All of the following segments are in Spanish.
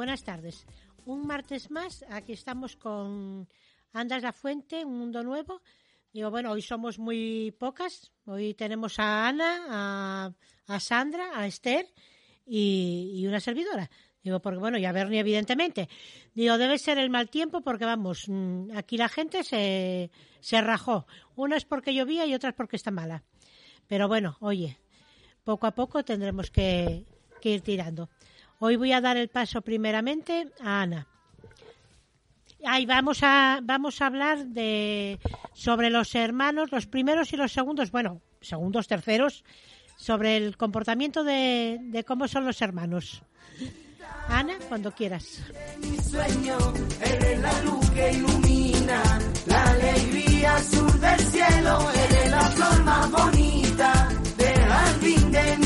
buenas tardes. Un martes más, aquí estamos con Andas la Fuente, un mundo nuevo. Digo, bueno, hoy somos muy pocas. Hoy tenemos a Ana, a, Sandra, a Esther y, una servidora. Digo, porque bueno, y a Bernie, evidentemente. Digo, debe ser el mal tiempo porque vamos, mm, aquí la gente se, se rajó. Una es porque llovía y otra es porque está mala. Pero bueno, oye, poco a poco tendremos que ir tirando. Hoy voy a dar el paso primeramente a Ana. Ahí vamos a vamos a hablar de sobre los hermanos, los primeros y los segundos, bueno, segundos, terceros, sobre el comportamiento de, de cómo son los hermanos. Ana, cuando quieras. Mi sueño, eres la luz que ilumina, la alegría del cielo, eres la bonita del de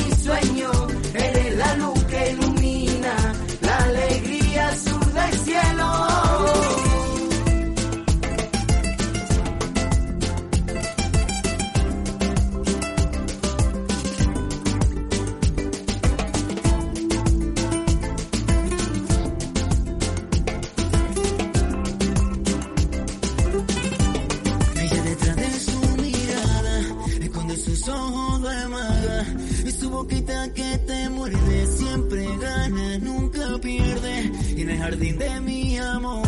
que te muerde siempre gana, nunca pierde. Y en el jardín de mi amor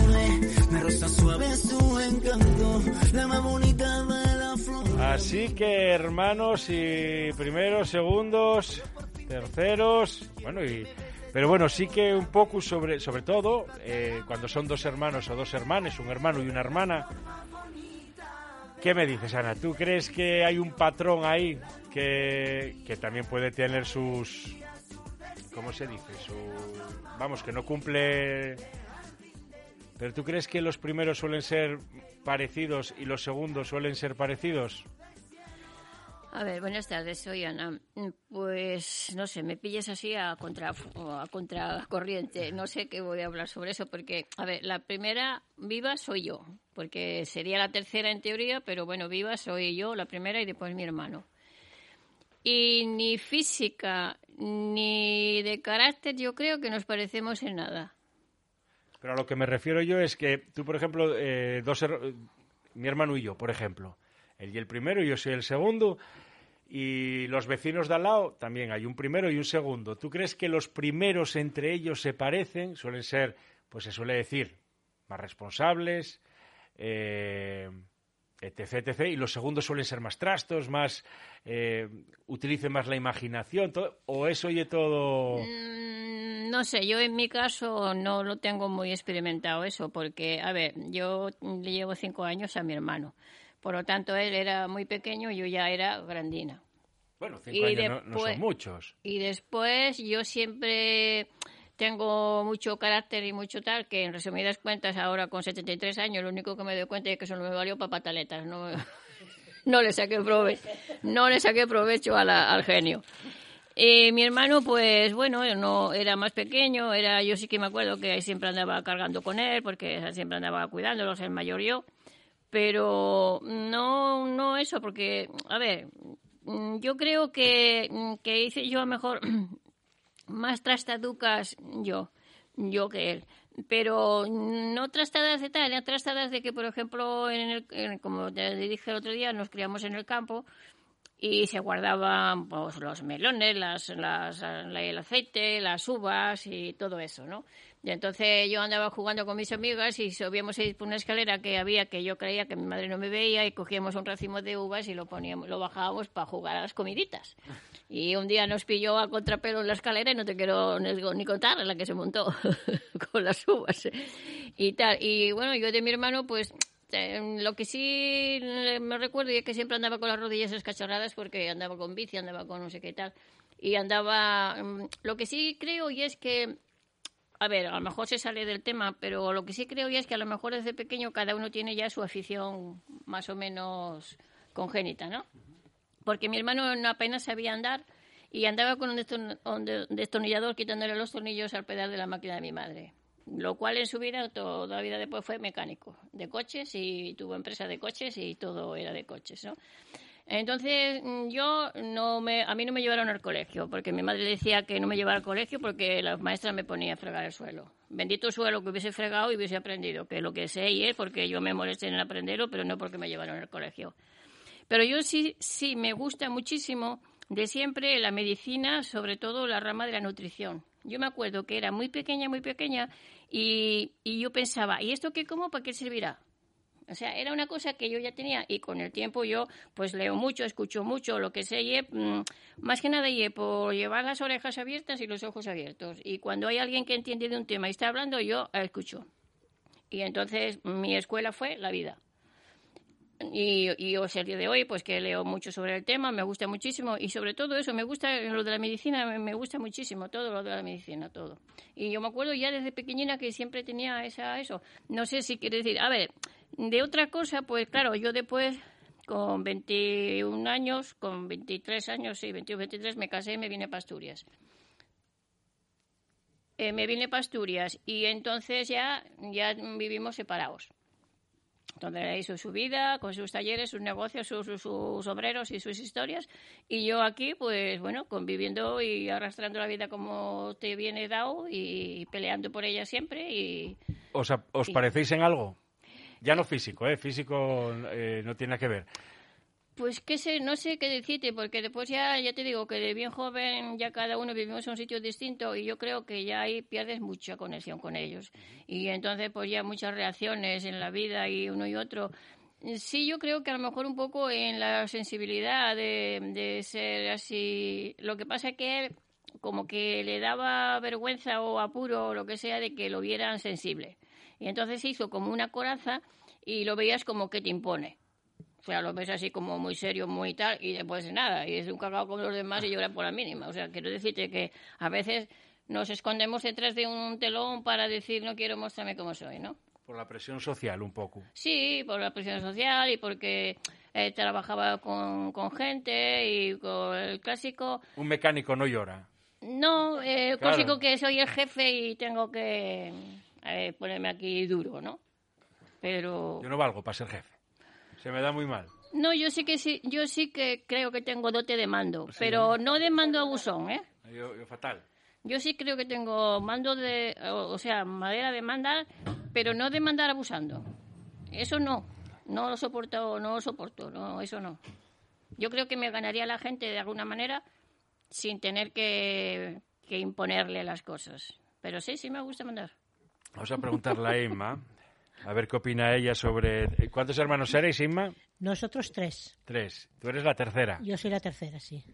me rosa suave su encanto, la más bonita de la flor. Así que hermanos y primeros, segundos, terceros, bueno y pero bueno, sí que un poco sobre, sobre todo, eh, cuando son dos hermanos o dos hermanas, un hermano y una hermana, ¿Qué me dices, Ana? ¿Tú crees que hay un patrón ahí que, que también puede tener sus... ¿Cómo se dice? Su, vamos, que no cumple... ¿Pero tú crees que los primeros suelen ser parecidos y los segundos suelen ser parecidos? A ver, buenas tardes, soy Ana. Pues no sé, me pilles así a contra a contracorriente. No sé qué voy a hablar sobre eso porque, a ver, la primera viva soy yo, porque sería la tercera en teoría, pero bueno, viva soy yo, la primera y después mi hermano. Y ni física ni de carácter yo creo que nos parecemos en nada. Pero a lo que me refiero yo es que tú, por ejemplo, eh, dos mi hermano y yo, por ejemplo, él y el primero, yo soy el segundo, y los vecinos de al lado también hay un primero y un segundo. ¿Tú crees que los primeros entre ellos se parecen? Suelen ser, pues se suele decir, más responsables, eh, etc, etc. Y los segundos suelen ser más trastos, más eh, utilicen más la imaginación. ¿O eso oye todo...? Mm, no sé, yo en mi caso no lo tengo muy experimentado eso, porque, a ver, yo le llevo cinco años a mi hermano. Por lo tanto, él era muy pequeño y yo ya era grandina. Bueno, cinco años no, son muchos. Y después yo siempre tengo mucho carácter y mucho tal, que en resumidas cuentas, ahora con 73 años, lo único que me doy cuenta es que eso no me valió para pataletas. No, no le saqué provecho, no le saqué provecho al genio. Y mi hermano, pues bueno, no era más pequeño, era yo sí que me acuerdo que siempre andaba cargando con él, porque siempre andaba cuidándolo, el mayor yo pero no, no eso, porque, a ver, mm, yo creo que, mm, que hice yo a mejor más trastaducas yo, yo que él. Pero no trastadas de tal, trastadas de que, por ejemplo, en el, como te dije el otro día, nos criamos en el campo y se guardaban pues, los melones, las, las, el aceite, las uvas y todo eso, ¿no? Y entonces yo andaba jugando con mis amigas y subíamos por una escalera que había que yo creía que mi madre no me veía y cogíamos un racimo de uvas y lo poníamos, lo bajábamos para jugar a las comiditas. Y un día nos pilló a contrapelo en la escalera y no te quiero ni contar la que se montó con las uvas y tal. Y bueno, yo de mi hermano pues eh, lo que sí me recuerdo es que siempre andaba con las rodillas escacharradas porque andaba con bici, andaba con no sé qué tal. Y andaba. Mm, lo que sí creo y es que a ver, a lo mejor se sale del tema, pero lo que sí creo ya es que a lo mejor desde pequeño cada uno tiene ya su afición más o menos congénita, ¿no? Porque mi hermano no apenas sabía andar y andaba con un destornillador quitándole los tornillos al pedal de la máquina de mi madre. Lo cual en su vida, toda la vida después fue mecánico de coches y tuvo empresa de coches y todo era de coches, ¿no? Entonces, mm, yo no me, a mí no me llevaron al colegio, porque mi madre decía que no me llevara al colegio porque la maestra me ponía a fregar el suelo. Bendito suelo que hubiese fregado y hubiese aprendido, que lo que sé y es porque yo me molesté en aprenderlo, pero no porque me llevaron al colegio. Pero yo sí, sí, me gusta muchísimo de siempre la medicina, sobre todo la rama de la nutrición. Yo me acuerdo que era muy pequeña, muy pequeña, y, y yo pensaba, ¿y esto qué como? ¿Para qué servirá? O sea, era una cosa que yo ya tenía y con el tiempo yo pues leo mucho, escucho mucho, lo que sé, y, mm, más que nada y por llevar las orejas abiertas y los ojos abiertos. Y cuando hay alguien que entiende de un tema y está hablando, yo escucho. Y entonces mi escuela fue la vida. Y, y yo, el día de hoy, pues que leo mucho sobre el tema, me gusta muchísimo y sobre todo eso, me gusta lo de la medicina, me, me gusta muchísimo todo lo de la medicina, todo. Y yo me acuerdo ya desde pequeñina que siempre tenía esa, eso. No sé si quiere decir, a ver, de otra cosa, pues claro, yo después, con 21 años, con 23 años, sí, 21, 23, me casé y me vine para Asturias. Eh, me vine para Asturias y entonces ya, ya vivimos separados. Entonces hizo su vida, con sus talleres, sus negocios, sus, sus, sus, obreros y sus historias. Y yo aquí, pues bueno, conviviendo y arrastrando la vida como te viene dado y peleando por ella siempre. Y, ¿Os, os y, parecéis en algo? Ya no físico, ¿eh? Físico eh, no tiene nada que ver. Pues qué sé, no sé qué decirte, porque después ya, ya te digo que de bien joven ya cada uno vivimos en un sitio distinto y yo creo que ya ahí pierdes mucha conexión con ellos. Y entonces pues ya muchas reacciones en la vida y uno y otro. Sí, yo creo que a lo mejor un poco en la sensibilidad de, de ser así. Lo que pasa es que él como que le daba vergüenza o apuro o lo que sea de que lo vieran sensible. Y entonces se hizo como una coraza y lo veías como que te impone. O sea, lo ves así como muy serio, muy tal, y después de nada, y es un cagado como los demás y llora por la mínima. O sea, quiero decirte que a veces nos escondemos detrás de un telón para decir no quiero mostrarme como soy, ¿no? Por la presión social, un poco. Sí, por la presión social y porque eh, trabajaba con, con, gente y con el clásico. Un mecánico no llora. No, eh, el claro. clásico que soy el jefe y tengo que eh, ponerme aquí duro, ¿no? Pero... Yo no valgo para ser jefe. Se me da muy mal. No, yo sí que sí, yo sí que creo que tengo dote de mando, sí. pero no de mando abusón, ¿eh? Yo, yo, fatal. Yo sí creo que tengo mando de, o, o sea, madera de mandar, pero no de mandar abusando. Eso no, no lo soporto, no lo soporto, no, eso no. Yo creo que me ganaría la gente de alguna manera sin tener que, que imponerle las cosas. Pero sí, sí me gusta mandar. Vamos a preguntarle a Inma, a ver qué opina ella sobre... ¿Cuántos hermanos erais, Inma? Nosotros tres. Tres. Tú eres la tercera. Yo soy la tercera, sí.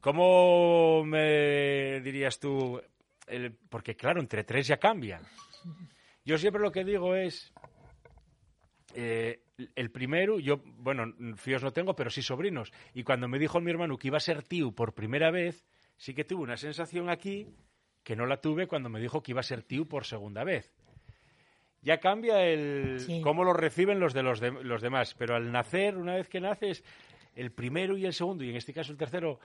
¿Cómo me dirías tú? El... Porque claro, entre tres ya cambia. Yo siempre lo que digo es... Eh, el primero, yo, bueno, fíos no tengo, pero sí sobrinos. Y cuando me dijo mi hermano que iba a ser tío por primera vez, sí que tuve una sensación aquí que no la tuve cuando me dijo que iba a ser tío por segunda vez. Ya cambia el sí. cómo lo reciben los de los, de los demás, pero al nacer, una vez que naces, el primero y el segundo, y en este caso el tercero,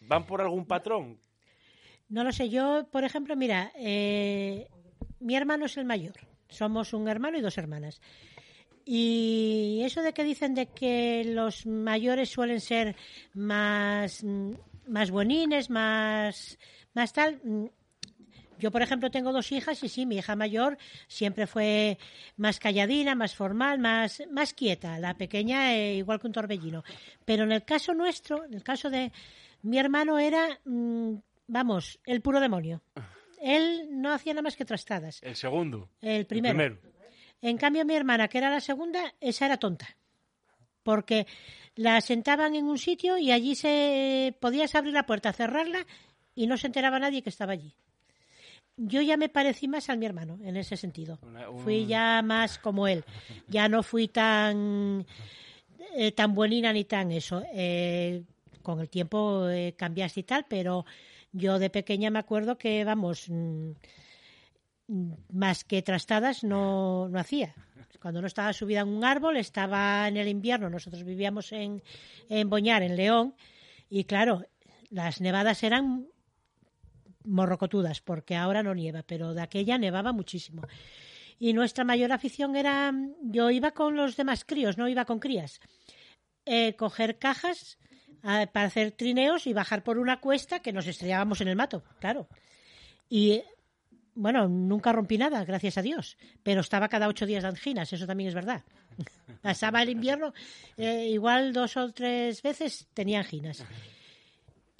¿van por algún patrón? No lo sé, yo, por ejemplo, mira, eh, mi hermano es el mayor, somos un hermano y dos hermanas. Y eso de que dicen de que los mayores suelen ser más, más bonines, más más tal. Mm, yo, por ejemplo, tengo dos hijas y sí, mi hija mayor siempre fue más calladina, más formal, más, más quieta. La pequeña, eh, igual que un torbellino. Pero en el caso nuestro, en el caso de mi hermano, era, mmm, vamos, el puro demonio. Él no hacía nada más que trastadas. ¿El segundo? El primero. El primero. En cambio, mi hermana, que era la segunda, esa era tonta. Porque la sentaban en un sitio y allí se podías abrir la puerta, cerrarla y no se enteraba nadie que estaba allí. Yo ya me parecí más a mi hermano en ese sentido. Una, un... Fui ya más como él. Ya no fui tan eh, tan buenina ni tan eso. Eh, con el tiempo eh, cambiaste y tal, pero yo de pequeña me acuerdo que, vamos, mmm, más que trastadas no, no hacía. Cuando no estaba subida en un árbol, estaba en el invierno. Nosotros vivíamos en, en Boñar, en León, y claro, las nevadas eran morrocotudas, porque ahora no nieva, pero de aquella nevaba muchísimo. Y nuestra mayor afición era, yo iba con los demás críos, no iba con crías. eh, coger cajas ah, para hacer trineos y bajar por una cuesta que nos estrellábamos en el mato, claro. Y bueno, nunca rompí nada, gracias a Dios, pero estaba cada ocho días de anginas, eso también es verdad. Pasaba el invierno, eh, igual dos o tres veces tenía anginas.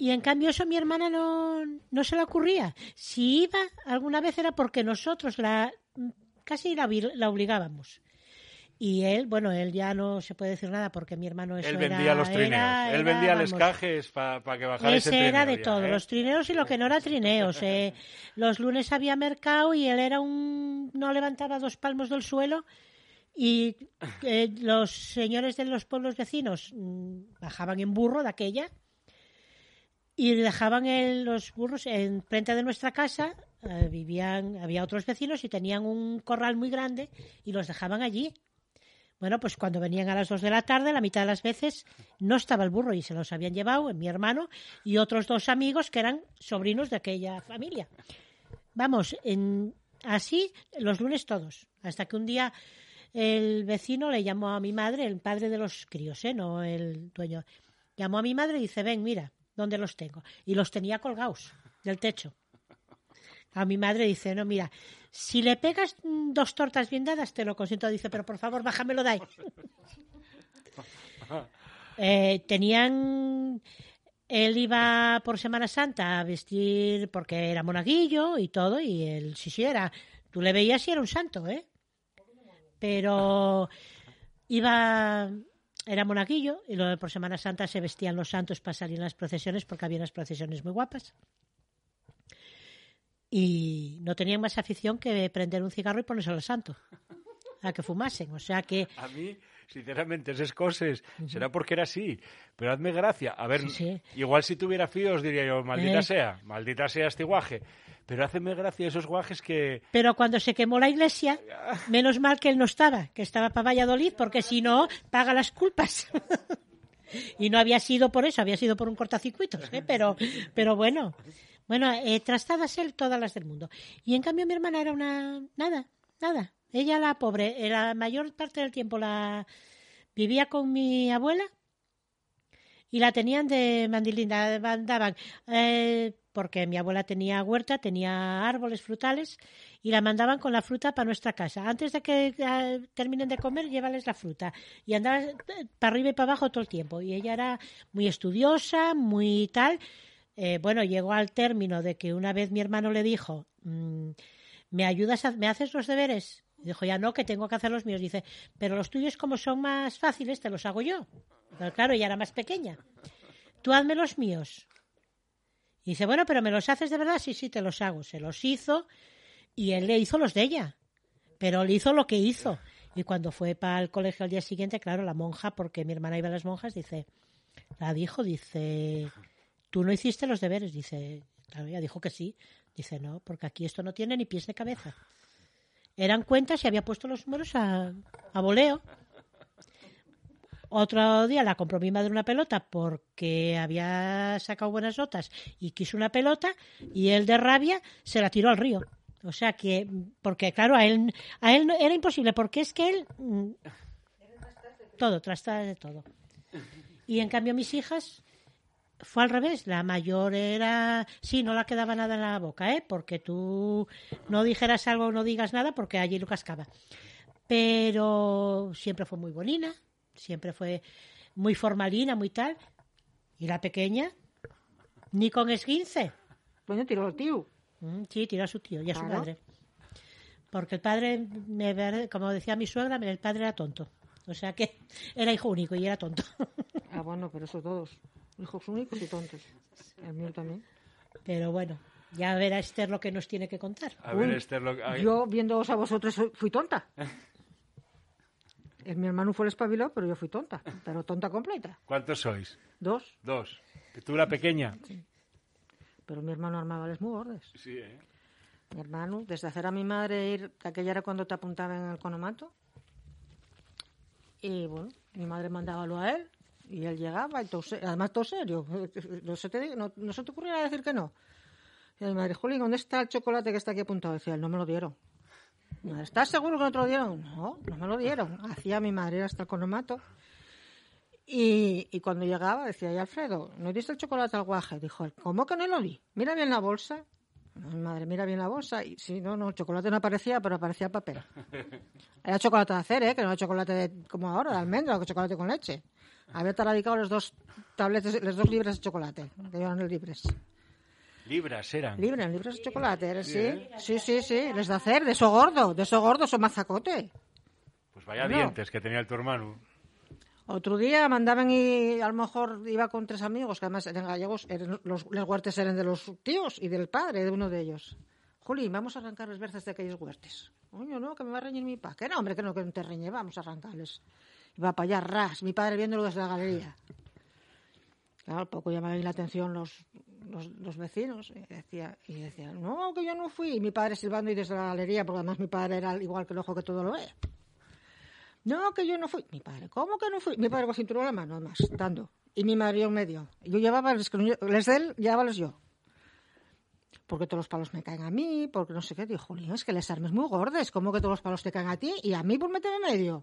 Y en cambio eso a mi hermana no, no se le ocurría. Si iba alguna vez era porque nosotros la casi la, la obligábamos. Y él, bueno, él ya no se puede decir nada porque mi hermano eso Él era- vendía los trineos. era- Él era, vendía los cajes para que bajara ese ese era de ya, todo, ¿eh? los trineos y lo que no era trineos. eh. Los lunes había mercado y él era un... no levantaba dos palmos del suelo y eh, los señores de los pueblos vecinos mm, bajaban en burro de aquella y dejaban el- los burros en frente de nuestra casa. eh, vivían, había otros vecinos y tenían un corral muy grande y los dejaban allí. Bueno, pues cuando venían a las dos de la tarde, la mitad de las veces no estaba el burro y se los habían llevado mi hermano y otros dos amigos que eran sobrinos de aquella familia. Vamos, en, así los lunes todos, hasta que un día el vecino le llamó a mi madre, el padre de los críos, ¿eh? no el dueño, llamó a mi madre y dice, ven, mira, ¿dónde los tengo? Y los tenía colgados del techo. A mi madre dice, no, mira, si le pegas dos tortas bien dadas, te lo consiento. Dice, pero por favor, bájamelo de ahí. Eh, tenían... Él iba por Semana Santa a vestir porque era monaguillo y todo, y él sí, sí, era... Tú le veías y era un santo, ¿eh? Pero iba... Era monaguillo y luego por Semana Santa se vestían los santos para salir en las procesiones porque había unas procesiones muy guapas y no tenían más afición que prender un cigarro y ponerse al santo a que fumasen. O sea que A sinceramente, esas cosas será porque era así. Pero hazme gracia. A ver, Sí, sí. igual si tuviera fíos diría yo, maldita Eh. sea, maldita sea este guaje. Pero hazme gracia esos guajes que... Pero cuando se quemó la iglesia, menos mal que él no estaba, que estaba para Valladolid, porque si no, paga las culpas. y no había sido por eso, había sido por un cortacircuito, ¿eh? pero, pero bueno. Bueno, eh, trastadas él todas las del mundo. Y en cambio mi hermana era una... Nada, nada. Ella, la pobre, eh, la mayor parte del tiempo la vivía con mi abuela y la tenían de mandilinda, mandaban, eh, porque mi abuela tenía huerta, tenía árboles frutales, y la mandaban con la fruta para nuestra casa. Antes de que eh, terminen de comer, llévales la fruta. Y andaba eh, para arriba y para abajo todo el tiempo. Y ella era muy estudiosa, muy tal. Eh, bueno, llegó al término de que una vez mi hermano le dijo, mm, ¿me ayudas, a, me haces los deberes? Dijo, ya no, que tengo que hacer los míos. Dice, pero los tuyos como son más fáciles, te los hago yo. Pero claro, ella era más pequeña. Tú hazme los míos. Y dice, bueno, pero ¿me los haces de verdad? Sí, sí, te los hago. Se los hizo y él le hizo los de ella. Pero le hizo lo que hizo. Y cuando fue para el colegio al día siguiente, claro, la monja, porque mi hermana iba a las monjas, dice, la dijo, dice, tú no hiciste los deberes. Dice, claro, ella dijo que sí. Dice, no, porque aquí esto no tiene ni pies ni cabeza. Eran cuentas y había puesto los números a, a voleo. Otro día la compró mi madre una pelota porque había sacado buenas notas y quiso una pelota y él de rabia se la tiró al río. O sea que, porque claro, a él, a él no- era imposible porque es que él... mm, Todo, trastas de todo. Y en cambio mis hijas fue al revés. La mayor era... Sí, no la quedaba nada en la boca, ¿eh? Porque tú no dijeras algo o no digas nada porque allí lo cascaba. Pero siempre fue muy bonina, siempre fue muy formalina, muy tal. Y la pequeña, ni con esguince. Coño, tiró el tío. Mm, Sí, tiró a su tío y a su padre. Porque el padre, me como decía mi suegra, el padre era tonto. O sea que era hijo único y era tonto. Ah, bueno, pero eso todos. Hijos únicos y tontos. El mío también. Pero bueno, ya verá Esther lo que nos tiene que contar. A ver, Uy, Esther, lo- a- Yo, viéndoos a vosotros, soy- fui tonta. El, mi hermano fue el espabilado, pero yo fui tonta. Pero tonta completa. ¿cuántos sois? Dos. Dos. ¿Que tú la pequeña? Pero mi hermano armaba les muy gordes. Sí, ¿eh? Mi hermano, desde hacer a mi madre ir, que aquella era cuando te apuntaban en el conomato. Y bueno, mi madre mandábalo a él y él llegaba y todo, además todo serio. No se, te, no, no se te ocurriera decir que no. Y mi madre, Juli, ¿dónde está el chocolate que está aquí apuntado? Decía él, no me lo dieron. ¿Estás seguro que no te lo dieron? No, no me lo dieron. Hacía mi madre hasta el conomato Y, y cuando llegaba decía, y Alfredo, ¿no diste el chocolate al guaje? Dijo él, ¿cómo que no lo di? Mira bien la bolsa. Ay, madre, mira bien la bolsa. Y sí, no, no, el chocolate no aparecía, pero aparecía papel. Era chocolate de hacer, ¿eh? Que no era chocolate de- como ahora, de almendra, o chocolate con leche. Había taradicado los dos tabletes, los dos libres de chocolate, que eran libres. Libras eran. Libres, libres de chocolate, ¿eh? sí. Sí, sí, sí, les de hacer, de eso gordo, de eso gordo, son mazacote. Pues vaya No. dientes que tenía el tu hermano. Otro día mandaban y a lo mejor iba con tres amigos, que además eran gallegos, eran los, los huertes eran de los tíos y del padre de uno de ellos. Juli, vamos a arrancar las berzas de aquellos huertes. Coño, no, que me va a reñir mi pa. Que no, hombre, que no, que no te reñe, vamos a arrancarles. Iba para allá, ras, mi padre viéndolo desde la galería. Claro, poco llamaban la atención los, los, los vecinos y decía, y decía, no, que yo no fui. Y mi padre silbando y desde la galería, porque además mi padre era igual que el ojo que todo lo ve. No, que yo no fui. Mi padre, ¿cómo que no fui? Mi padre con cinturón en la mano, además, dando. Y mi madre en medio. Y yo llevaba los les de él, llevábalos yo. Porque todos los palos me caen a mí, porque no sé qué. Dijo, Jolín, es que les armes muy gordes. ¿Cómo que todos los palos te caen a ti? Y a mí por meterme en medio.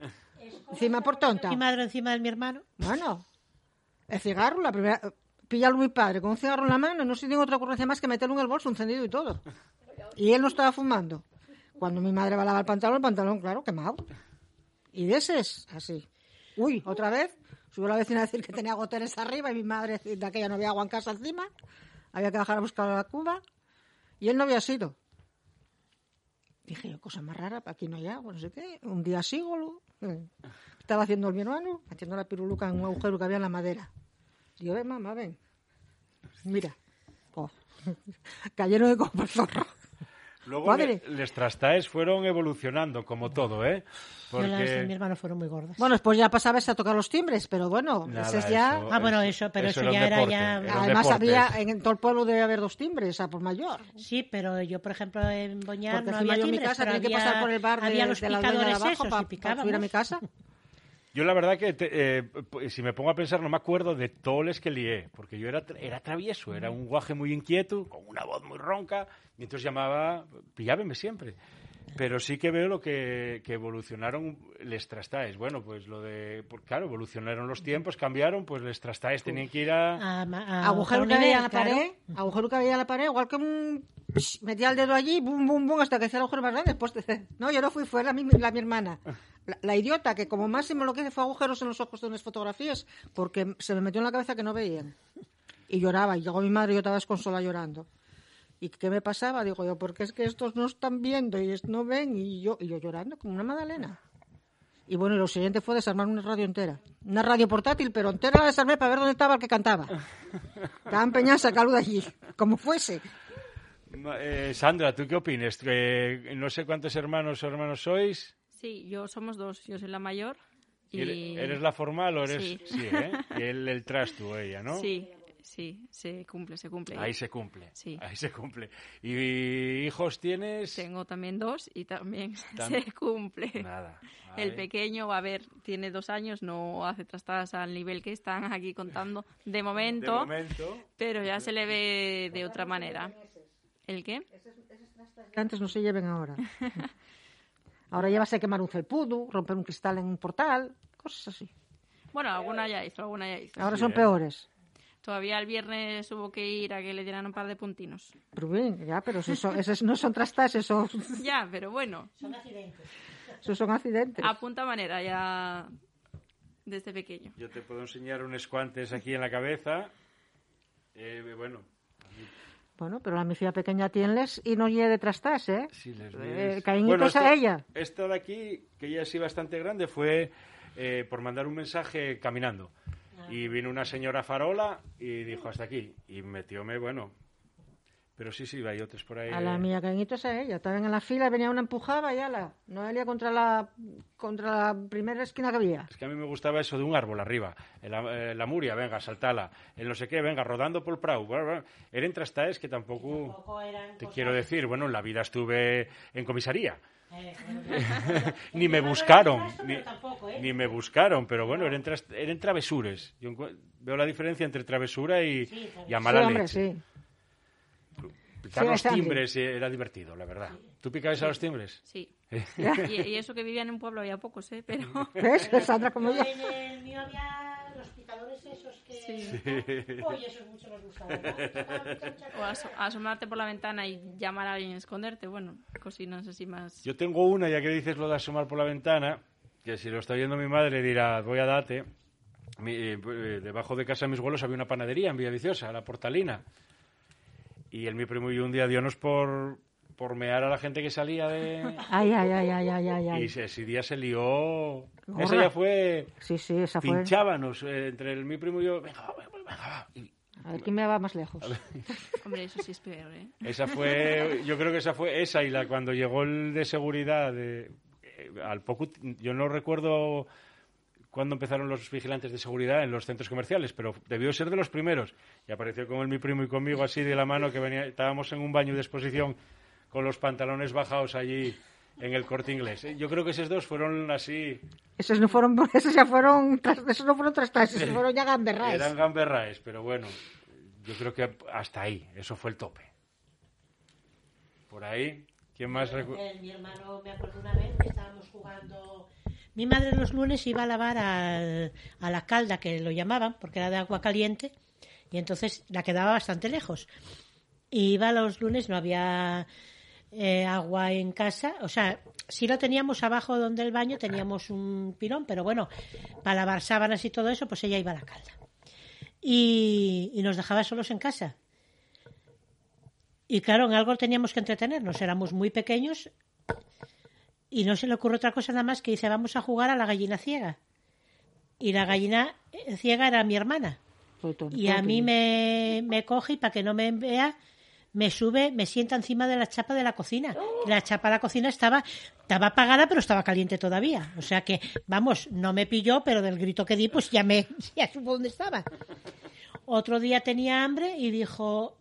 Encima por tonta. Mi madre encima de mi hermano. Bueno, el cigarro, la primera. Pillarlo mi padre con un cigarro en la mano, no se tiene otra ocurrencia más que meterlo en el bolso encendido y todo. Y él no estaba fumando. Cuando mi madre va a lavar el pantalón, el pantalón, claro, quemado. Y de ese es así. Uy, otra vez. Subió la vecina a decir que tenía goteres arriba y mi madre de aquella no había agua en casa encima. Había que bajar a buscar la cuba. Y él no había sido. Dije cosa más rara, aquí no hay agua, no sé qué. Un día sígolo. Estaba haciendo el mi hermano, haciendo la piruluca en un agujero que había en la madera. Digo, ven, mamá, ven. Mira. Oh. Cayeron de como el zorro. Luego Padre. le- les trastaes fueron evolucionando, como todo, ¿eh? Yo las de mi Porque... hermano fueron muy gordas. Bueno, después ya pasabas a tocar los timbres, pero bueno, Nada, ese es ya... eso- Ah, bueno, eso, pero eso ya era deporte, ya- Además deporte. había, en todo el pueblo debe haber dos timbres, a por mayor. Sí, pero yo, por ejemplo, en Boñar Porque no había yo en mi casa pero tenía que pasar por el bar de, había los de la dueña de picadores abajo esos para, picábamos. subir a mi casa. Yo la verdad que, te- eh, si me pongo a pensar, no me acuerdo de toles que lié, porque yo era, tra- era travieso, era un guaje muy inquieto, con una voz muy ronca, y entonces llamaba, pillábeme siempre. Pero sí que veo lo que, que evolucionaron les trastaes. Bueno, pues lo de, pues claro, evolucionaron los tiempos, cambiaron, pues les trastaes tenían que ir a... A, a agujero que había en nivel, la claro. pared, agujero que había en la pared, igual que un... metía el dedo allí, bum, bum, bum, hasta que hacía el agujero más grande. Después, te- no, yo no fui, fue la, mi- la mi hermana. La, la idiota, que como máximo lo que hice fue agujeros en los ojos de unas fotografías, porque se me metió en la cabeza que no veían. Y lloraba, y llegó mi madre y yo estaba desconsolada llorando. ¿Y qué me pasaba? Digo yo, porque es que estos no están viendo y es- no ven, y yo, y yo llorando como una magdalena. Y bueno, y lo siguiente fue desarmar una radio entera. Una radio portátil, pero entera la desarmé para ver dónde estaba el que cantaba. Estaba empeñada en sacarlo de allí, como fuese. Eh, Sandra, ¿tú qué opinas? Eh, no sé cuántos hermanos o hermanos sois. Sí, yo somos dos. Yo soy la mayor. Y... ¿Ere- ¿Eres la formal o eres...? Sí. ¿eh? Y él el trasto o ella, ¿no? Sí, sí, se cumple, se cumple. Ahí se cumple. Sí. Ahí se cumple. ¿Y hijos tienes? Tengo también dos y también Tam- se cumple. Nada. El pequeño, a ver, tiene dos años, no hace trastadas al nivel que están aquí contando de De momento, momento. pero ya se le ve de otra manera. ¿El qué? Que antes no se lleven ahora. Ahora llévase a quemar un felpudo, romper un cristal en un portal, cosas así. Bueno, alguna ya hizo, alguna ya hizo. Ahora Sí, son ¿eh? peores. Todavía el viernes hubo que ir a que le dieran un par de puntinos. Bien, ya, pero esos, son- esos no son trastas, esos, Ya, pero bueno, esos son accidentes. a punta manera ya desde pequeño. Yo te puedo enseñar unos cuantes aquí en la cabeza. Eh, bueno, Bueno, pero la mi filla pequeña tienles y no lleve de trastas, ¿eh? si les Eh, ves. cariñitos a ella. Esto de aquí, que ya sí bastante grande, fue eh, por mandar un mensaje caminando. Y vino una señora farola y dijo hasta aquí. Y metióme, bueno. Pero sí, sí, hay otros por ahí. A la mía cariñitos a ella. Estaban en la fila, venía una empujada y ala. Noelia contra la, contra la primera esquina que había. Es que a mí me gustaba eso de un árbol arriba. La, eh, la muria, venga, saltala. En no sé qué, venga, rodando por el prau. Bla, bla. Eran trastaes que tampoco... Tampoco eran Te cosas- quiero decir, bueno, en la vida estuve en comisaría. Eh, ni me buscaron, ni, tampoco, ¿eh? ni me buscaron, pero bueno, eran, tras- eran travesures. Yo veo la diferencia entre travesura y, Sí, y a mala sí, hombre, leche. sí. Picar Sí, los timbres eh, era divertido, la verdad. ¿Tú picabas a los timbres? Sí. Ya. Y, y eso que vivía en un pueblo había pocos, ¿eh? Pero ¿Ves? Sandra como yo. en el mío había esos que... Oye, esos mucho nos gustaban. O aso- asomarte por la ventana y llamar a alguien y esconderte. Bueno, cocinas así más. Yo tengo una, ya que dices lo de asomar por la ventana, que si lo está viendo mi madre dirá, voy a date. Mi- eh, eh, debajo de casa de mis abuelos había una panadería en Villaviciosa, la Portalina. Y el mi primo y yo un día dionos por, por mear a la gente que salía de... Ay, ay, ay, ay, ay, ay. Y ay. ese, ese día se lió... Gorra. Esa ya fue... Sí, sí, esa fue. Pinchábanos eh, entre el mi primo y yo. Venga, va, venga, va. Y A ver quién me va más lejos. Hombre, eso sí es peor, ¿eh? esa fue, yo creo que esa fue esa y la cuando llegó el de seguridad de, eh, al poco, yo no recuerdo cuándo empezaron los vigilantes de seguridad en los centros comerciales, pero debió ser de los primeros. Y apareció con el mi primo y conmigo así de la mano que venía, estábamos en un baño de exposición con los pantalones bajados allí en el corte inglés. Yo creo que esos dos fueron así, Esos no fueron, esos ya fueron, tras- esos no fueron trastases, esos fueron ya gamberraes. eran gamberraes, pero bueno, yo creo que hasta ahí, eso fue el tope. Por ahí, ¿quién más recuerda? Eh, mi hermano, me acuerdo una vez que estábamos jugando. Mi madre los lunes iba a lavar al- a la calda, que lo llamaban, porque era de agua caliente, y entonces la quedaba bastante lejos. Y iba los lunes, no había eh, agua en casa, o sea, sí lo teníamos abajo donde el baño, teníamos un pirón, pero bueno, para lavar sábanas y todo eso, pues ella iba a la calda. Y, y nos dejaba solos en casa. Y claro, en algo teníamos que entretenernos, éramos muy pequeños y no se le ocurre otra cosa nada más que dice, vamos a jugar a la gallina ciega. Y la gallina eh, ciega era mi hermana. Tonto, Y a mí me, me coge y para que no me vea, me sube, me sienta encima de la chapa de la cocina. Y La chapa de la cocina estaba, estaba apagada, pero estaba caliente todavía. O sea que, vamos, no me pilló, pero del grito que di, pues ya me, ya supo dónde estaba. Otro día tenía hambre y dijo,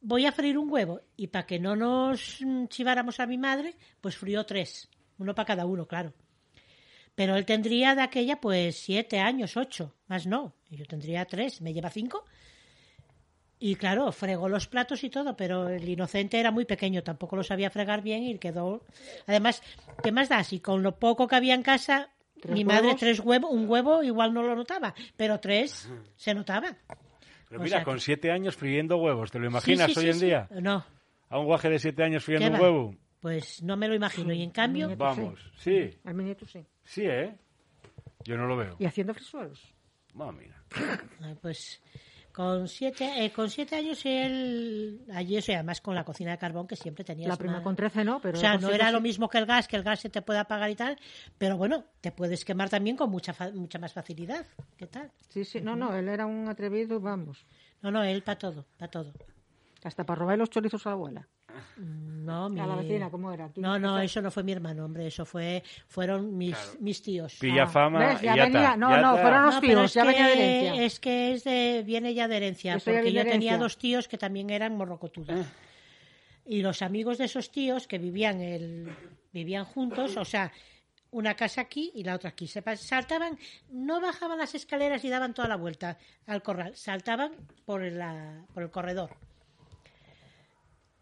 voy a freír un huevo. Y para que no nos chiváramos a mi madre, pues frió tres. Uno para cada uno, claro. Pero él tendría de aquella, pues, siete años, ocho. Más no. Yo tendría tres. Me lleva cinco. Y claro, fregó los platos y todo, pero el inocente era muy pequeño, tampoco lo sabía fregar bien y quedó. Además, ¿qué más da? Si con lo poco que había en casa, ¿Tres mi madre huevos? tres huevos, un huevo igual no lo notaba, pero tres se notaba. Pero O mira, sea con siete años friendo huevos, ¿te lo imaginas sí, hoy sí, en sí. día? No, A un guaje de siete años friendo ¿qué un va? huevo. Pues no me lo imagino. Y en cambio, Vamos, sí, Al nieto sí. sí, ¿eh? Yo no lo veo. Y haciendo frisuelos. Ah, mira. Ay, Pues con siete, eh, con siete años él, allí eso y además con la cocina de carbón que siempre tenías La prima con 13 no, pero... o sea, no era sí. lo mismo que el gas, que el gas se te puede apagar y tal, pero bueno, te puedes quemar también con mucha fa- mucha más facilidad. ¿Qué tal? Sí, sí, no, no, él era un atrevido, vamos. No, no, él para todo, para todo. Hasta para robar los chorizos a la abuela. No, mi... A la vecina, ¿cómo era? ¿Quién- No, no, eso no fue mi hermano, hombre, eso fue, fueron mis, mis tíos. Pilla Ah, fama ¿ves? y Ya ya venía- está. no, ya no, está. fueron los tíos, es ya que, venía de herencia. Es que es de, viene ya de herencia, porque yo tenía dos tíos que también eran morrocotudos. Y los amigos de esos tíos que vivían el, vivían juntos, o sea, una casa aquí y la otra aquí. Se saltaban, no bajaban las escaleras y daban toda la vuelta al corral, saltaban por, la, por el corredor.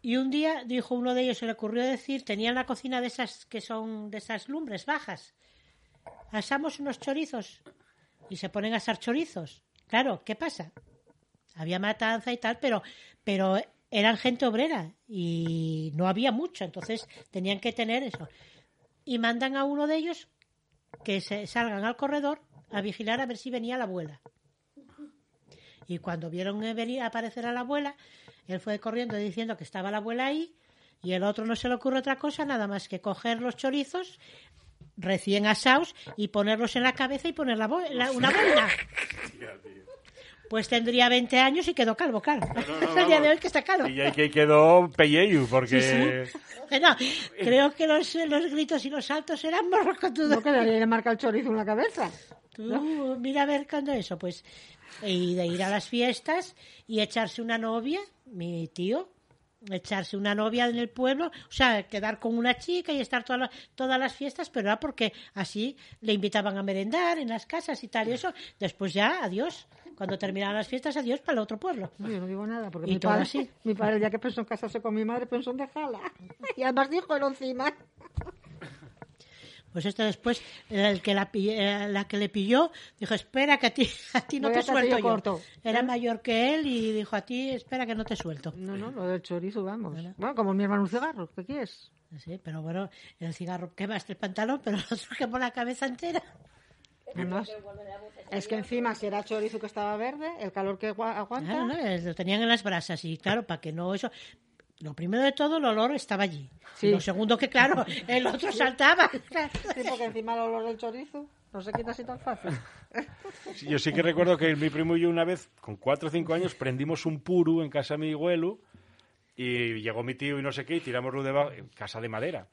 Y un día dijo uno de ellos, se le ocurrió decir, tenían la cocina de esas que son de esas lumbres bajas. Asamos unos chorizos y se ponen a asar chorizos. Claro, ¿qué pasa? Había matanza y tal, pero, pero eran gente obrera y no había mucho, entonces tenían que tener eso. Y mandan a uno de ellos que se salgan al corredor a vigilar a ver si venía la abuela. Y cuando vieron venir aparecer a la abuela, él fue corriendo diciendo que estaba la abuela ahí y el otro no se le ocurre otra cosa nada más que coger los chorizos recién asados y ponerlos en la cabeza y poner la bo- la- una boina. Pues tendría 20 años y quedó calvo, claro. El día de hoy que está calvo. Y ahí que quedó pelleyu, porque... No, creo que los, los gritos y los saltos eran morrocotudos. No quedaría le marca el chorizo en la cabeza. Tú, mira a ver cuándo eso, pues, y de ir a las fiestas y echarse una novia, mi tío, echarse una novia en el pueblo, o sea, quedar con una chica y estar todas las, todas las fiestas, pero era porque así le invitaban a merendar en las casas y tal, y eso, después ya, adiós, cuando terminaban las fiestas, adiós para el otro pueblo. Yo no digo nada, porque mi padre, así. mi padre, ya que pensó en casarse con mi madre, pensó en dejarla. Y además dijo encima. Pues este después, el que la, eh, la que le pilló, dijo, espera que a ti, a ti no Voy te suelto yo corto. Era ¿Eh? mayor que él y dijo, a ti, espera que no te suelto. No, no, lo del chorizo, vamos. Bueno. Bueno, como mi hermano un cigarro, ¿qué quieres? Sí, pero bueno, el cigarro quema hasta el pantalón, pero el otro quemó la cabeza entera. Además, es que encima, si era chorizo que estaba verde, el calor que agua- aguanta. Claro, ¿no? Eh, Lo tenían en las brasas y claro, para que no eso... Lo primero de todo, el olor estaba allí. Sí. Y lo segundo que, claro, el otro saltaba. Sí, porque encima el olor del chorizo no se quita así tan fácil. Sí, Yo sí que recuerdo que mi primo y yo una vez, con cuatro o cinco años, prendimos un puru en casa de mi abuelo y llegó mi tío y no sé qué y tiramos luz debajo, en casa de madera.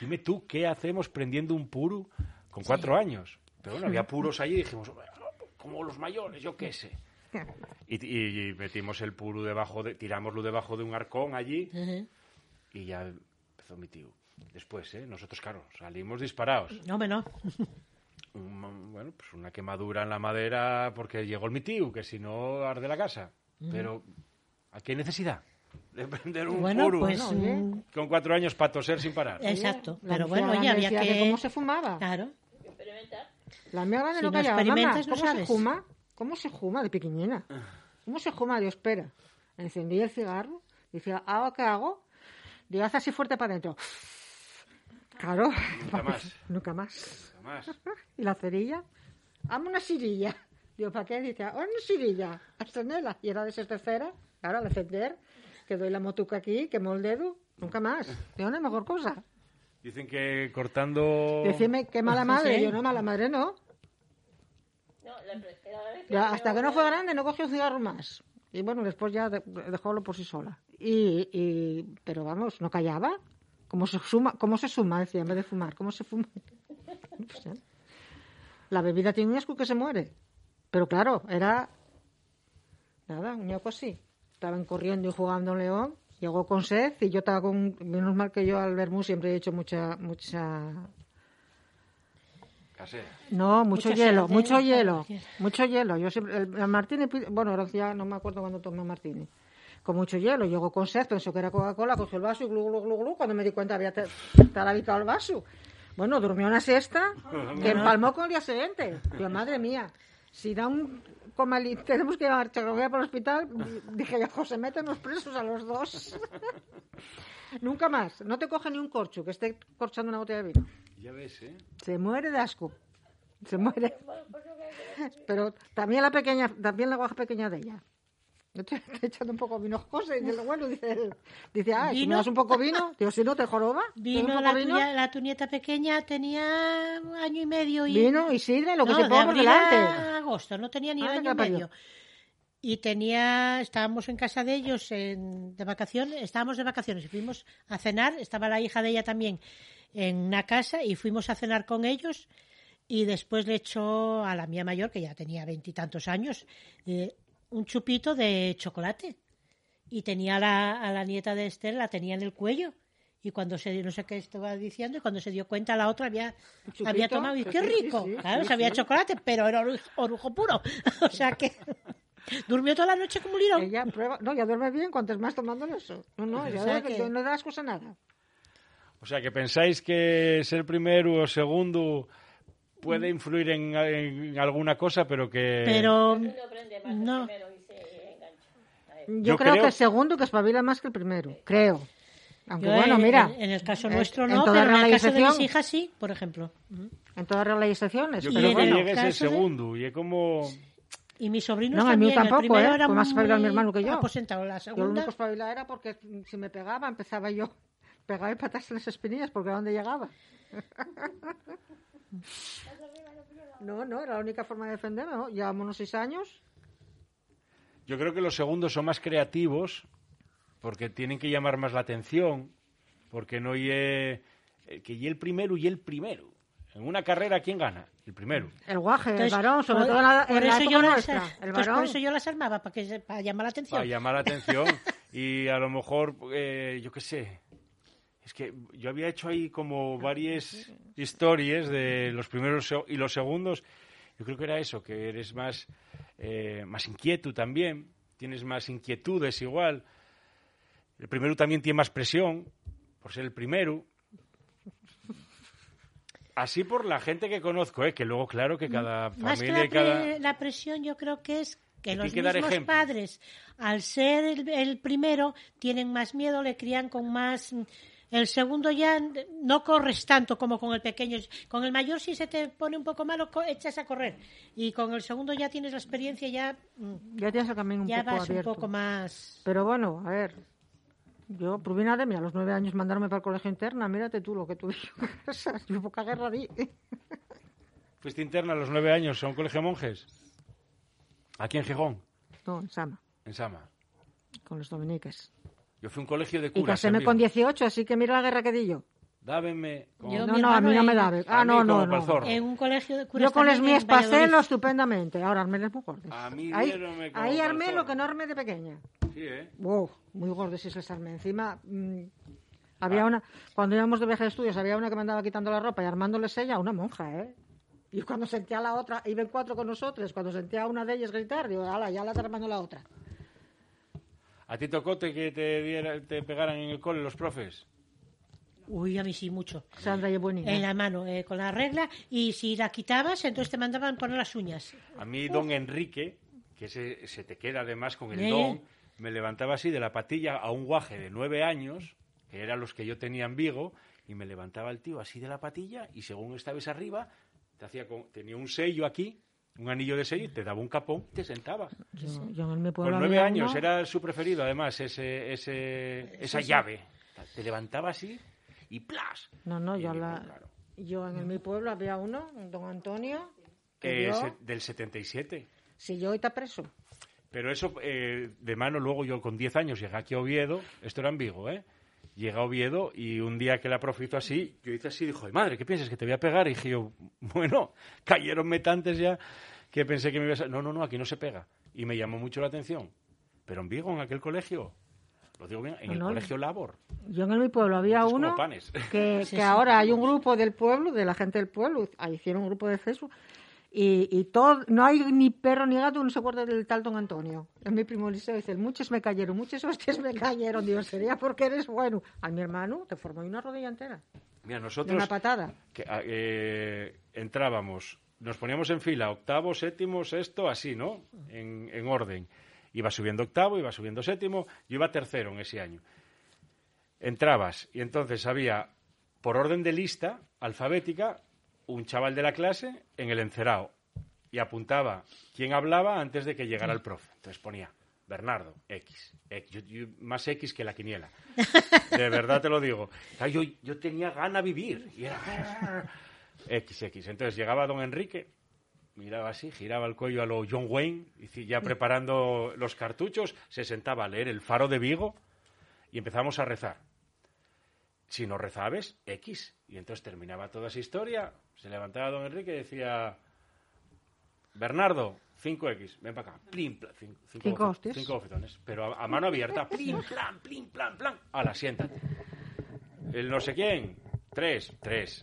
Dime tú, ¿qué hacemos prendiendo un puru con cuatro años? Pero bueno, había puros allí y dijimos, "Bueno, como los mayores, yo qué sé. Y, y- y metimos el puru debajo, de, tiramos luz debajo de un arcón allí Ujú. y ya empezó mi tío. Después, ¿eh? Nosotros, claro, salimos disparados. No, no. un- bueno, pues una quemadura en la madera porque llegó el mi tío, que si no arde la casa. Pero, ¿a qué necesidad de prender un Bueno, puro pues... Mm, con cuatro años para toser sin parar? Exacto. La Pero bueno, ya había que... ¿Cómo se fumaba? Claro. La mía grande Si no no callaba. Mamá, experimentas, no ¿cómo se sabes. fuma? ¿Cómo se fuma de pequeñina? ¿Cómo se fuma? Dios, espera. Encendí el cigarro. Decía, ¿hago qué hago? Digo, haz así fuerte para adentro. Claro. Nunca más. Nunca más. Jamás. ¿Y la cerilla? Hazme una cirilla. Digo, ¿para qué? Dice, "Oh, una cirilla. A extenderla. Y era de ser tercera. Claro, al encender, que doy la motuca aquí, quemo el dedo. Nunca más. Digo, hay mejor cosa. Dicen que cortando... Decime qué mala madre. Sí. Yo no, mala madre no. Hasta que no fue grande no cogió un cigarro más. Y bueno, después ya de- dejólo por sí sola. Y, y- pero vamos, no callaba. ¿Cómo se suma? ¿Cómo se suma? Decía, en vez de fumar. ¿Cómo se fuma? La bebida tiene un asco que se muere. Pero claro, era... Nada, un ñoco así. Estaban corriendo y jugando en León. Llegó con sed y yo estaba con... Menos mal que yo al vermú siempre he hecho mucha... mucha No, mucho Mucha hielo, mucho hielo, Hielo. mucho hielo. Yo siempre, el, el martini, bueno, ahora ya no me acuerdo cuando tomé martini. Con mucho hielo, llegó con sed, pensó que era Coca-Cola, cogió el vaso y glu, glu, glu, glu. Cuando me di cuenta había talavicado el vaso. Bueno, durmió una siesta que empalmó con el día siguiente. Yo, madre mía, si da un coma li- tenemos que llevar Chacrovía para el hospital, dije yo, José, métenos presos a los dos. Nunca más, no te coge ni un corcho que esté corchando una botella de vino. Ya ves, ¿eh? Se muere de asco. Se muere. Pero también la pequeña, también la guaja pequeña de ella. Yo Estoy estoy echando un poco de vino José, y dice, bueno, dice dice, ah, si me ¿Vino? das un poco vino, digo, si no te joroba, ¿te doy un Vino la, vino? tuya- la tu nieta pequeña, tenía un año y medio. Y... Vino y sidra, y lo que no, se de ponga por delante. agosto, no tenía ni Anda, año y medio. Y tenía, estábamos en casa de ellos en- de vacaciones, estábamos de vacaciones y fuimos a cenar, estaba la hija de ella también en una casa y fuimos a cenar con ellos y después le echó a la mía mayor, que ya tenía veintitantos años, eh, un chupito de chocolate. Y tenía a la, a la nieta de Esther, la tenía en el cuello. Y cuando se no sé qué estaba diciendo, y cuando se dio cuenta la otra había, chupito, había tomado, y qué rico. sí, claro, sí, sabía chocolate, pero era oru- orujo puro. o sea que durmió toda la noche como un lirón. Ella prueba, no, ya duerme bien cuantas más tomando eso. No, no, ya O sea duerme, que- no das cosa nada. O sea, que pensáis que ser primero o segundo puede influir en, en alguna cosa, pero que... Pero no, Yo, Yo creo, creo- que el segundo que espabila más que el primero, creo. Aunque yo bueno, en, mira, en el caso en- nuestro no, toda pero en el caso de mis hijas sí, por ejemplo. en todas las legislaciones. Yo Y creo que el llegue ese caso de- segundo y es como... Y mis sobrinos No, el mío también. tampoco, primero ¿eh? era Fue más espabilado mi hermano que yo. aposentado. La Yo lo segunda, único espabilado era porque si me pegaba, empezaba yo. Pegaba y patas en las espinillas porque era donde llegaba. No, no, era la única forma de defenderme, ¿no? Llevamos unos seis años. Yo creo que los segundos son más creativos porque tienen que llamar más la atención, porque no ye, eh, que y el primero y el primero. En una carrera, ¿quién gana? El primero. El guaje, Entonces, el varón, sobre por- todo en la, por en la eso época yo las-. El por varón. eso yo las armaba, para, que, para llamar la atención. Para llamar la atención. y a lo mejor, eh, yo qué sé. Es que yo había hecho ahí como varias historias de los primeros y los segundos. Yo creo que era eso, que eres más, eh, más inquieto también. Tienes más inquietudes igual. El primero también tiene más presión por ser el primero. así por la gente que conozco, ¿eh? que luego, claro, que cada Más que familia la, y cada... pre- la presión, yo creo que es que Que los que mismos padres, al ser el, el primero, tienen más miedo, le crían con más... El segundo ya no corres tanto como con el pequeño. Con el mayor si se te pone un poco malo, co- echas a correr. Y con el segundo ya tienes la experiencia, ya, mm, Ya tienes el camino un ya poco vas abierto. un poco más... Pero bueno, a ver. Yo, Pruvina de mí, a los nueve años mandarme para el colegio interna, mírate tú lo que tú dices. Yo poca guerra di. Fuiste interna a los nueve años a un colegio de monjes. Aquí en Gijón, No, en Sama, en Sama. con los dominiques. Yo fui a un colegio de Y curas. caséme en con Vigo. 18, así que mira la guerra que di yo. Dábenme. Yo- No, no, a mí no me en- da. A Ah, no, no, no. En un colegio de curas Yo con las mías pasé Valladolid. estupendamente. Ahora armé las muy. A mí ahí ahí armé lo que no armé de pequeña. Sí, ¿eh? Wow, muy gordos si les armé. Encima, mm, Ah. había una, cuando íbamos de viaje de estudios, había una que me andaba quitando la ropa y armándoles ella, una monja, ¿eh? Y cuando sentía a la otra, iban cuatro con nosotros, cuando sentía a una de ellas gritar, digo, ala, ya la está armando la otra. ¿A ti tocó te- que te, diera- te pegaran en el cole los profes? Uy, a mí sí, mucho. Sandra y buena. En la mano, eh, con la regla. Y si la quitabas, entonces te mandaban poner las uñas. A mí, don Enrique, que se, se te queda además con el Eh. don, me levantaba así de la patilla a un guaje de nueve años, que eran los que yo tenía en Vigo, y me levantaba el tío así de la patilla, y según estabas arriba, te hacía con- tenía un sello aquí, un anillo de sello, y te daba un capón, te sentaba. Yo, yo en mi Con nueve había años uno- era su preferido, además, ese, ese, esa llave. Te levantaba así y ¡plas! No, no, Y yo, la, claro, yo en mi pueblo había uno, don Antonio, que que yo, del 77. si yo hoy está preso. Pero eso, eh, de mano, luego yo con 10 años llegué aquí a Oviedo, esto era en Vigo, ¿eh? Llegué a Oviedo y un día que la profe hizo así, yo hice así, dijo, madre, ¿qué piensas, que te voy a pegar? Y dije yo, bueno, cayeron metantes ya, que pensé que me ibas a... No, no, no, aquí no se pega. Y me llamó mucho la atención. Pero en Vigo, en aquel colegio, lo digo bien, en No, el no. colegio Labor, Yo en mi pueblo había uno panes. que, Sí, que sí. ahora hay un grupo del pueblo, de la gente del pueblo, ahí hicieron un grupo de Facebook, y, y todo, no hay ni perro ni gato no se acuerde del tal don Antonio. Es mi primo Eliseo, dice, muchos me cayeron, muchas hostias me cayeron, digo, sería porque eres bueno. A mi hermano te formó una rodilla entera, Mira, de nosotros una patada. que, ah, eh, entrábamos, nos poníamos en fila, octavo, séptimo, sexto, así, ¿no? En, en orden. Iba subiendo octavo, iba subiendo séptimo, yo iba tercero en ese año. Entrabas y entonces había, por orden de lista alfabética, un chaval de la clase en el encerado y apuntaba quién hablaba antes de que llegara el profe. Entonces ponía Bernardo, X. X. Yo- yo- más X que la quiniela. De verdad te lo digo. Yo, yo tenía gana vivir. Y era X, X. Entonces llegaba don Enrique, miraba así, giraba el cuello a lo John Wayne, y ya preparando los cartuchos, se sentaba a leer El Faro de Vigo y empezamos a rezar. Si no rezabes, X. Y entonces terminaba toda esa historia, se levantaba don Enrique y decía, Bernardo, 5X, ven para acá. Plim, cinco, Cinco cinco bofetones. Pero a, a mano abierta, plim, plan, plim, plan, plan. A la siéntate. El no sé quién, tres, tres.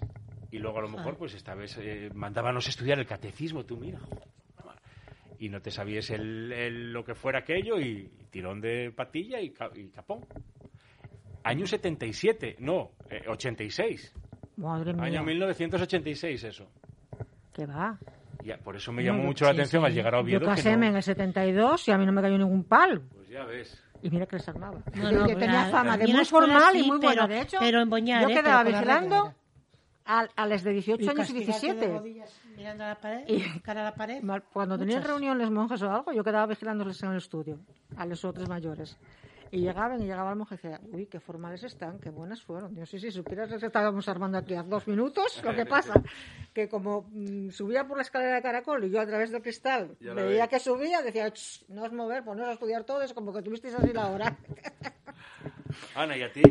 Y luego a lo mejor, pues esta vez eh, mandábamos estudiar el catecismo, tú mira. Y no te sabías el, el- lo que fuera aquello y tirón de patilla y capón. Año 77, no, eh, 86. Madre mía, Año 1986 eso. que va. Ya, por eso me llamó No, mucho la sí, atención al sí. llegar a Yo Oviedo. que caséme no- en el 72 y a mí no me cayó ningún palo. Pues ya ves. Y mira que les armaba. No, Yo no, que tenía la- fama de muy formal y sí, muy buena. pero- De hecho, pero en Boñar, yo ¿eh? quedaba regla vigilando a, a los de 18 años y castigarte de 17. rodillas mirando a la pared, Y- cara a la pared. Mal- Cuando tenían reuniones monjas o algo, yo quedaba vigilándoles en el estudio, a los otros mayores. Y llegaban y llegaba la monja y decía, uy, qué formales están, qué buenas fueron. Yo sí, sí, supieras que estábamos armando aquí a dos minutos. Lo que pasa, que como mm, subía por la escalera de caracol y yo a través del cristal Ya veía que subía, decía, "Ch, no os mover, poneros a estudiar todos, como que tuvisteis así la hora. Ana, ¿y a ti?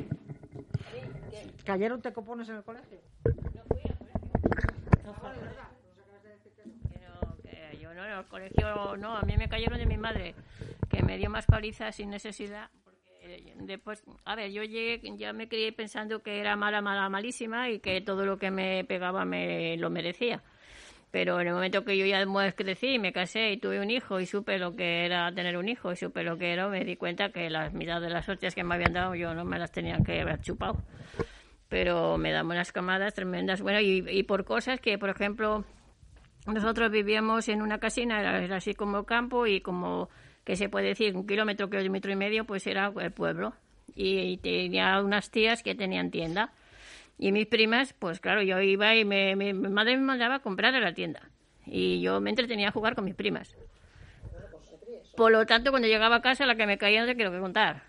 ¿Cayeron tecopones en el colegio? Que no, que yo no, en el colegio no, a mí me cayeron de mi madre, que me dio más palizas sin necesidad. Porque después, a ver, yo llegué, ya me crié pensando que era mala, mala, malísima y que todo lo que me pegaba me lo merecía. Pero en el momento que yo ya después crecí, me casé y tuve un hijo y supe lo que era tener un hijo y supe lo que era, me di cuenta que las mitad de las hostias que me habían dado yo no me las tenía que haber chupado. pero me dan unas camadas tremendas. Bueno, y, y por cosas que, por ejemplo, nosotros vivíamos en una casina, era, era así como campo y como, que se puede decir, un kilómetro, kilómetro y medio, pues era el pueblo. Y, tenía unas tías que tenían tienda. Y mis primas, pues claro, yo iba y me, mi, madre me mandaba a comprar a la tienda. Y yo me entretenía a jugar con mis primas. Por lo tanto, cuando llegaba a casa, la que me caía no te quiero que contar.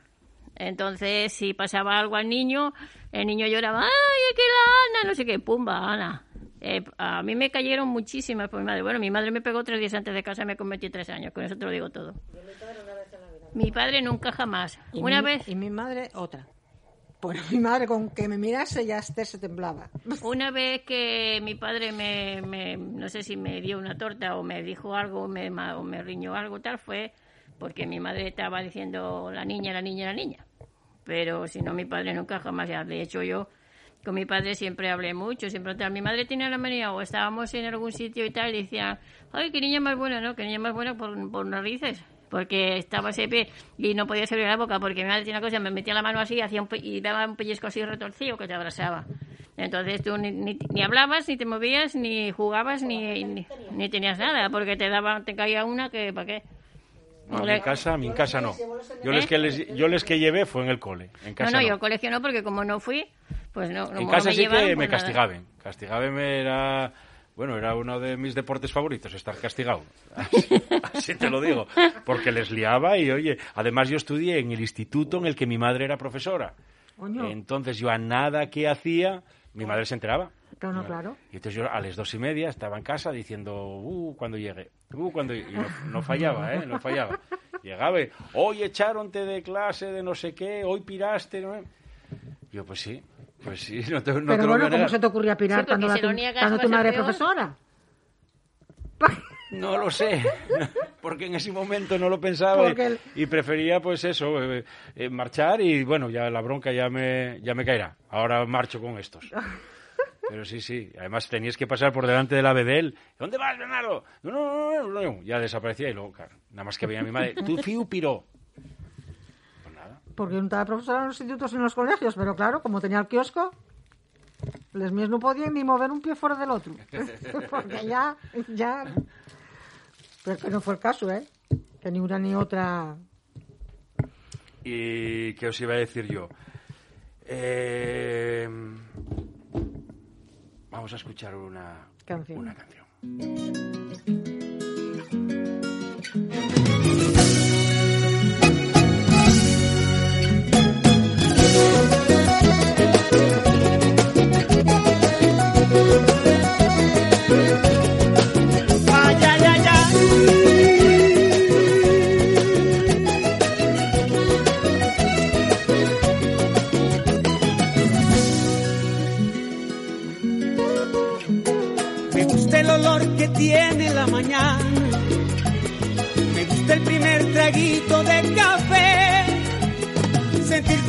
Entonces, si pasaba algo al niño, el niño lloraba, ¡ay, que la Ana! No sé qué, ¡pumba, Ana! Eh, a mí me cayeron muchísimas por mi madre. Bueno, mi madre me pegó tres días antes de casa y me convertí tres años. Con eso te lo digo todo. Mi padre nunca jamás. Y Una mi- vez, Y mi madre, otra. Bueno, mi madre con que me mirase ya Esther se temblaba. una vez que mi padre me, me- no sé si me dio una torta o me dijo algo me, o me riñó algo tal, fue porque mi madre estaba diciendo la niña, la niña, la niña. Pero si no, mi padre nunca jamás. ya, De hecho, yo con mi padre siempre hablé mucho, siempre tal. Mi madre tenía la manía, o estábamos en algún sitio y tal, y decía, ay, qué niña más buena, ¿no? Qué niña más buena por, narices. Porque estaba siempre y no podía abrir la boca, porque mi madre tenía una cosa, me metía la mano así hacía un y daba un pellizco así retorcido que te abrazaba. Entonces tú ni, ni, ni hablabas, ni te movías, ni jugabas, ni, ni, ni tenías nada, porque te daba, te caía una que, ¿para qué? No, en mi casa, mi casa no. Yo les que les, yo les que llevé fue en el cole. En No, casa no, no. yo al colegio no, porque como no fui, pues no. En casa me sí llevaron, que pues me nada. castigaban. Castigaban era, bueno, era uno de mis deportes favoritos, estar castigado. Así, así te lo digo. Porque les liaba y, oye, además yo estudié en el instituto en el que mi madre era profesora. Entonces yo a nada que hacía, mi madre se enteraba. Claro, no, claro. Y entonces yo a las dos y media estaba en casa diciendo, uh, cuando llegue, uh, cuando llegue. Y no, no fallaba, ¿eh? No fallaba. Llegaba y, hoy echaronte de clase de no sé qué, hoy piraste, ¿no? Yo, pues sí, pues sí, no te, no Pero bueno, ¿cómo se te ocurría pirar Sí, cuando, la tu, cuando madre es profesora? No lo sé, porque en ese momento no lo pensaba y, prefería, pues eso, eh, eh, marchar y bueno, ya la bronca ya me, ya me caerá. Ahora marcho con estos. Pero sí, sí. Además tenías que pasar por delante de la Bedel. ¿Dónde vas, Bernardo? No, no, no, no, no. Ya desaparecía y luego, claro, nada más que veía a mi madre. Tu fiu piró. Pues nada. Porque no estaba profesora en los institutos y en los colegios, pero claro, como tenía el kiosco, les míos no podían ni mover un pie fuera del otro. Porque ya, ya... Pero que no fue el caso, ¿eh? Que ni una ni otra... ¿Y qué os iba a decir yo? Eh, vamos a escuchar una Canción. Una canción.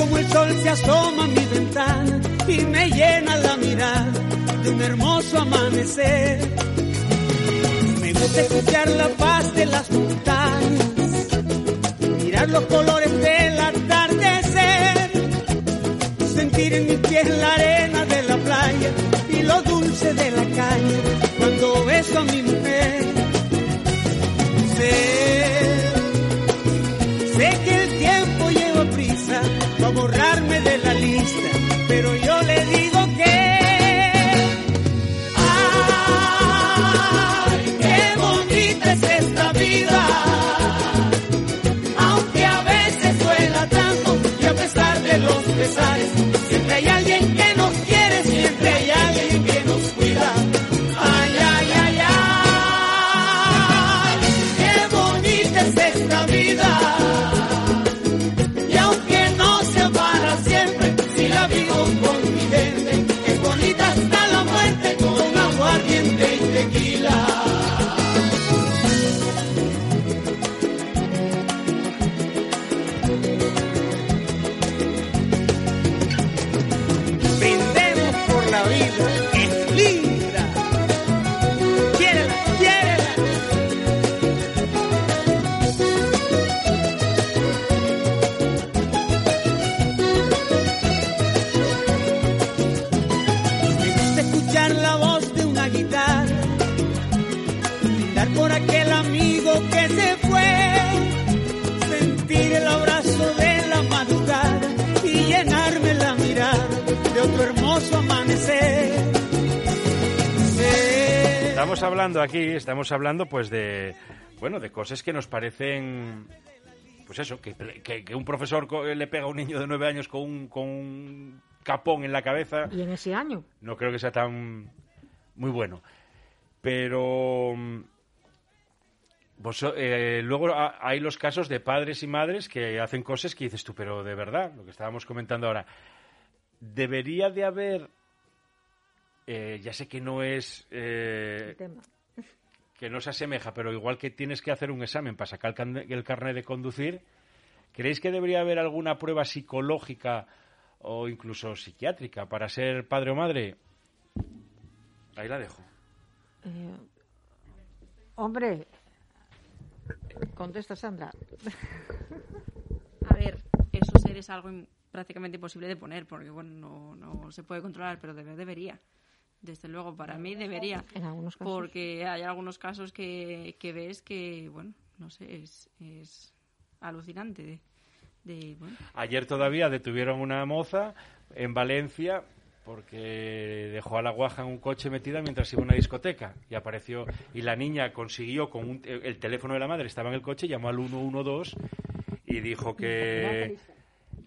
Como el sol se asoma a mi ventana y me llena la mirada de un hermoso amanecer. Me gusta escuchar la paz de las montañas, mirar los colores del atardecer, sentir en mi piel la arena de la playa y lo dulce de la calle cuando beso a mi mujer. Amanecer. Sé Estamos hablando aquí, estamos hablando pues de, bueno, de cosas que nos parecen, pues eso, que, que- que un profesor le pega a un niño de nueve años con un, con un capón en la cabeza, Y en ese año. no creo que sea tan muy bueno. Pero mm, vos- eh, luego ha- hay los casos de padres y madres que hacen cosas que dices tú, pero de verdad, lo que estábamos comentando ahora, debería de haber, eh, ya sé que no es eh, El tema. que no se asemeja, pero igual que tienes que hacer un examen para sacar el, carne- el carnet de conducir, ¿creéis que debería haber alguna prueba psicológica o incluso psiquiátrica para ser padre o madre? Ahí la dejo. Eh, hombre, contesta Sandra. A ver, eso ser es algo prácticamente imposible de poner, porque bueno, no, no se puede controlar, pero debe- debería. Desde luego, para mí debería. En algunos casos. Porque hay algunos casos que, que ves que, bueno, no sé, es, es alucinante. De, de, bueno, Ayer todavía detuvieron una moza en Valencia porque dejó a la guaja en un coche metida mientras iba a una discoteca y apareció y la niña consiguió con un- el teléfono de la madre estaba en el coche llamó al 112 y dijo que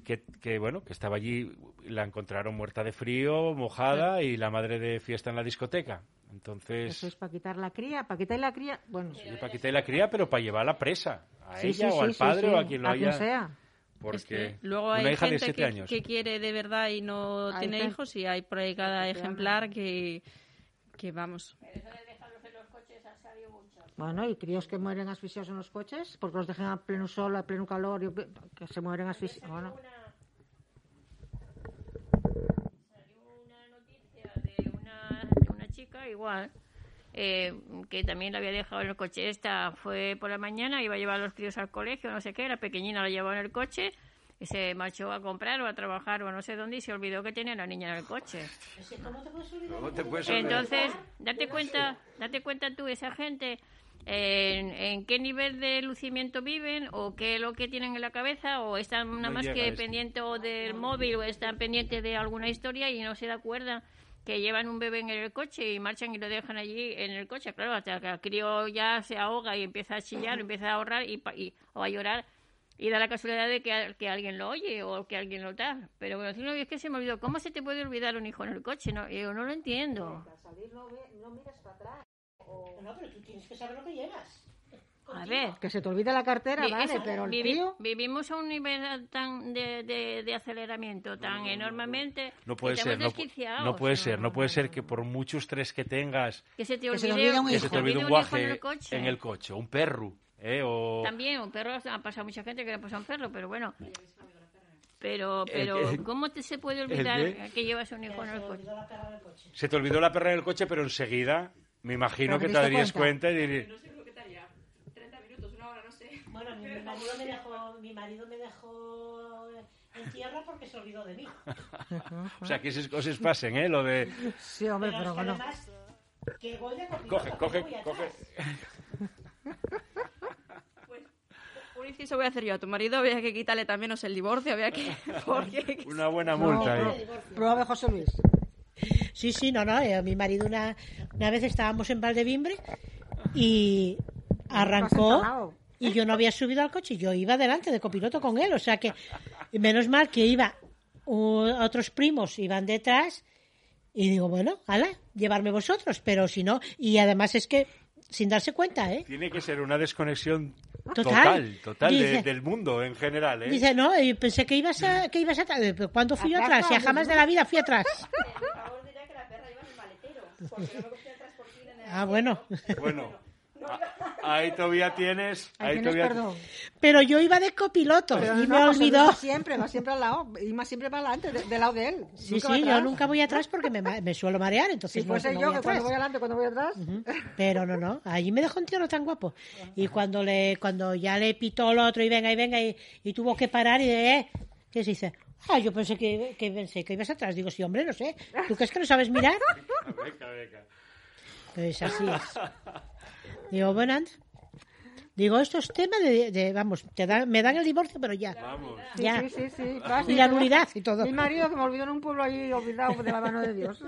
que, que, bueno que estaba allí la encontraron muerta de frío mojada y la madre de fiesta en la discoteca entonces Eso es para quitar la cría, para quitar la cría. Bueno, sí, para quitarle la cría pero para llevarla presa a sí, ella sí, o al sí, padre sí, o a quien lo a haya quien sea. porque es que luego hay una hija de gente 7 que, años que quiere de verdad y no Hay tiene gente- hijos y hay por ahí cada ejemplar que, que vamos. Bueno, y críos que mueren asfixiados en los coches porque los dejan a pleno sol, a pleno calor, y que se mueren asfixiados. Bueno, una noticia de una, de una chica igual eh, que también la había dejado en el coche. Esta fue por la mañana, iba a llevar a los críos al colegio, no sé qué, la pequeñina la llevó en el coche y se marchó a comprar o a trabajar o no sé dónde y se olvidó que tenía la niña en el coche. ¿Cómo te puedes olvidar? Entonces, date cuenta, date cuenta tú, esa gente, en, en qué nivel de lucimiento viven o qué es lo que tienen en la cabeza o están nada No más que pendientes o del móvil o están pendientes de alguna historia y no se da acuerdan que llevan un bebé en el coche y marchan y lo dejan allí en el coche. Claro, hasta que el crío ya se ahoga y empieza a chillar, empieza a ahorrar y, pa- y- o a llorar y da la casualidad de que, que alguien lo oye o que alguien lo da. Pero bueno, si no, es que se me olvidó. ¿Cómo se te puede olvidar un hijo en el coche? No, yo no lo entiendo. No, pero tú tienes que saber lo que llevas. A ver. que se te olvide la cartera, vi- vale, eso, pero el vivi- tío... vivimos a un nivel tan de, de- de aceleramiento tan enormemente No puede que ser, no, puede ser, no puede ser que por mucho estrés que tengas, que se te que se olvide, te olvide un que hijo. se te olvide un hijo guaje en el coche. en el coche, un perro, ¿eh? O... También, un perro, ha pasado mucha gente que le ha pasado un perro, pero bueno. Pero, ¿El pero? ¿cómo te se puede olvidar que llevas un hijo en el coche? Se te olvidó la perra en el coche, pero enseguida me imagino que te darías cuenta. cuenta y dirías, Bueno, mi, mi marido me dejó, mi marido me dejó en tierra porque se olvidó de mí. o sea, que esas cosas pasen, ¿eh? Lo de... Sí, hombre, Pero bueno. además, que Coge, coge, coge. Un inciso voy a hacer yo. A tu marido había que quitarle también o sea, el divorcio, había que... Porque... Una buena multa, ¿eh? Prueba de José Luis. Sí, sí, no, no. eh, mi marido una, una vez estábamos en Valdevimbre y arrancó. Y yo no había subido al coche. Yo iba delante de copiloto con él. O sea que menos mal que iba u- otros primos iban detrás y digo, bueno, ala, llevarme vosotros. Pero si no, y además es que sin darse cuenta, ¿eh? Tiene que ser una desconexión Total. total, total, de- del mundo en general, ¿eh? Dice, no, y pensé que ibas a, que ibas a, pero ¿cuándo fui yo Atrás, atrás? Ya jamás no. de la vida fui atrás. Ah, bueno. Bueno, ahí todavía tienes... Ahí Ahí tienes todavía... perdón. Pero yo iba de copiloto Pero y no, me Luis olvidó. va siempre, va siempre al lado. Y más siempre para adelante, de- del lado de él. Sí, Nunca sí, yo nunca voy atrás porque me, me suelo marear, entonces Si no, fuese no yo, voy que cuando voy adelante, cuando voy atrás. Pero no, no, allí me dejó un tío no tan guapo. Y cuando le cuando ya le pitó el otro y venga y venga y, y tuvo que parar y de, eh, ¿qué se dice? Ah, yo pensé que, que pensé que ibas atrás. Digo, sí, hombre, no sé. ¿Tú crees que no sabes mirar? Venga, venga. Pues así es. Digo, bueno. Digo, esto es tema de, de- vamos, te dan, me dan el divorcio, pero ya. Vamos. Sí, Ya. sí, sí, sí. Y la nulidad y todo. Mi marido que me olvidó en un pueblo ahí olvidado de la mano de Dios.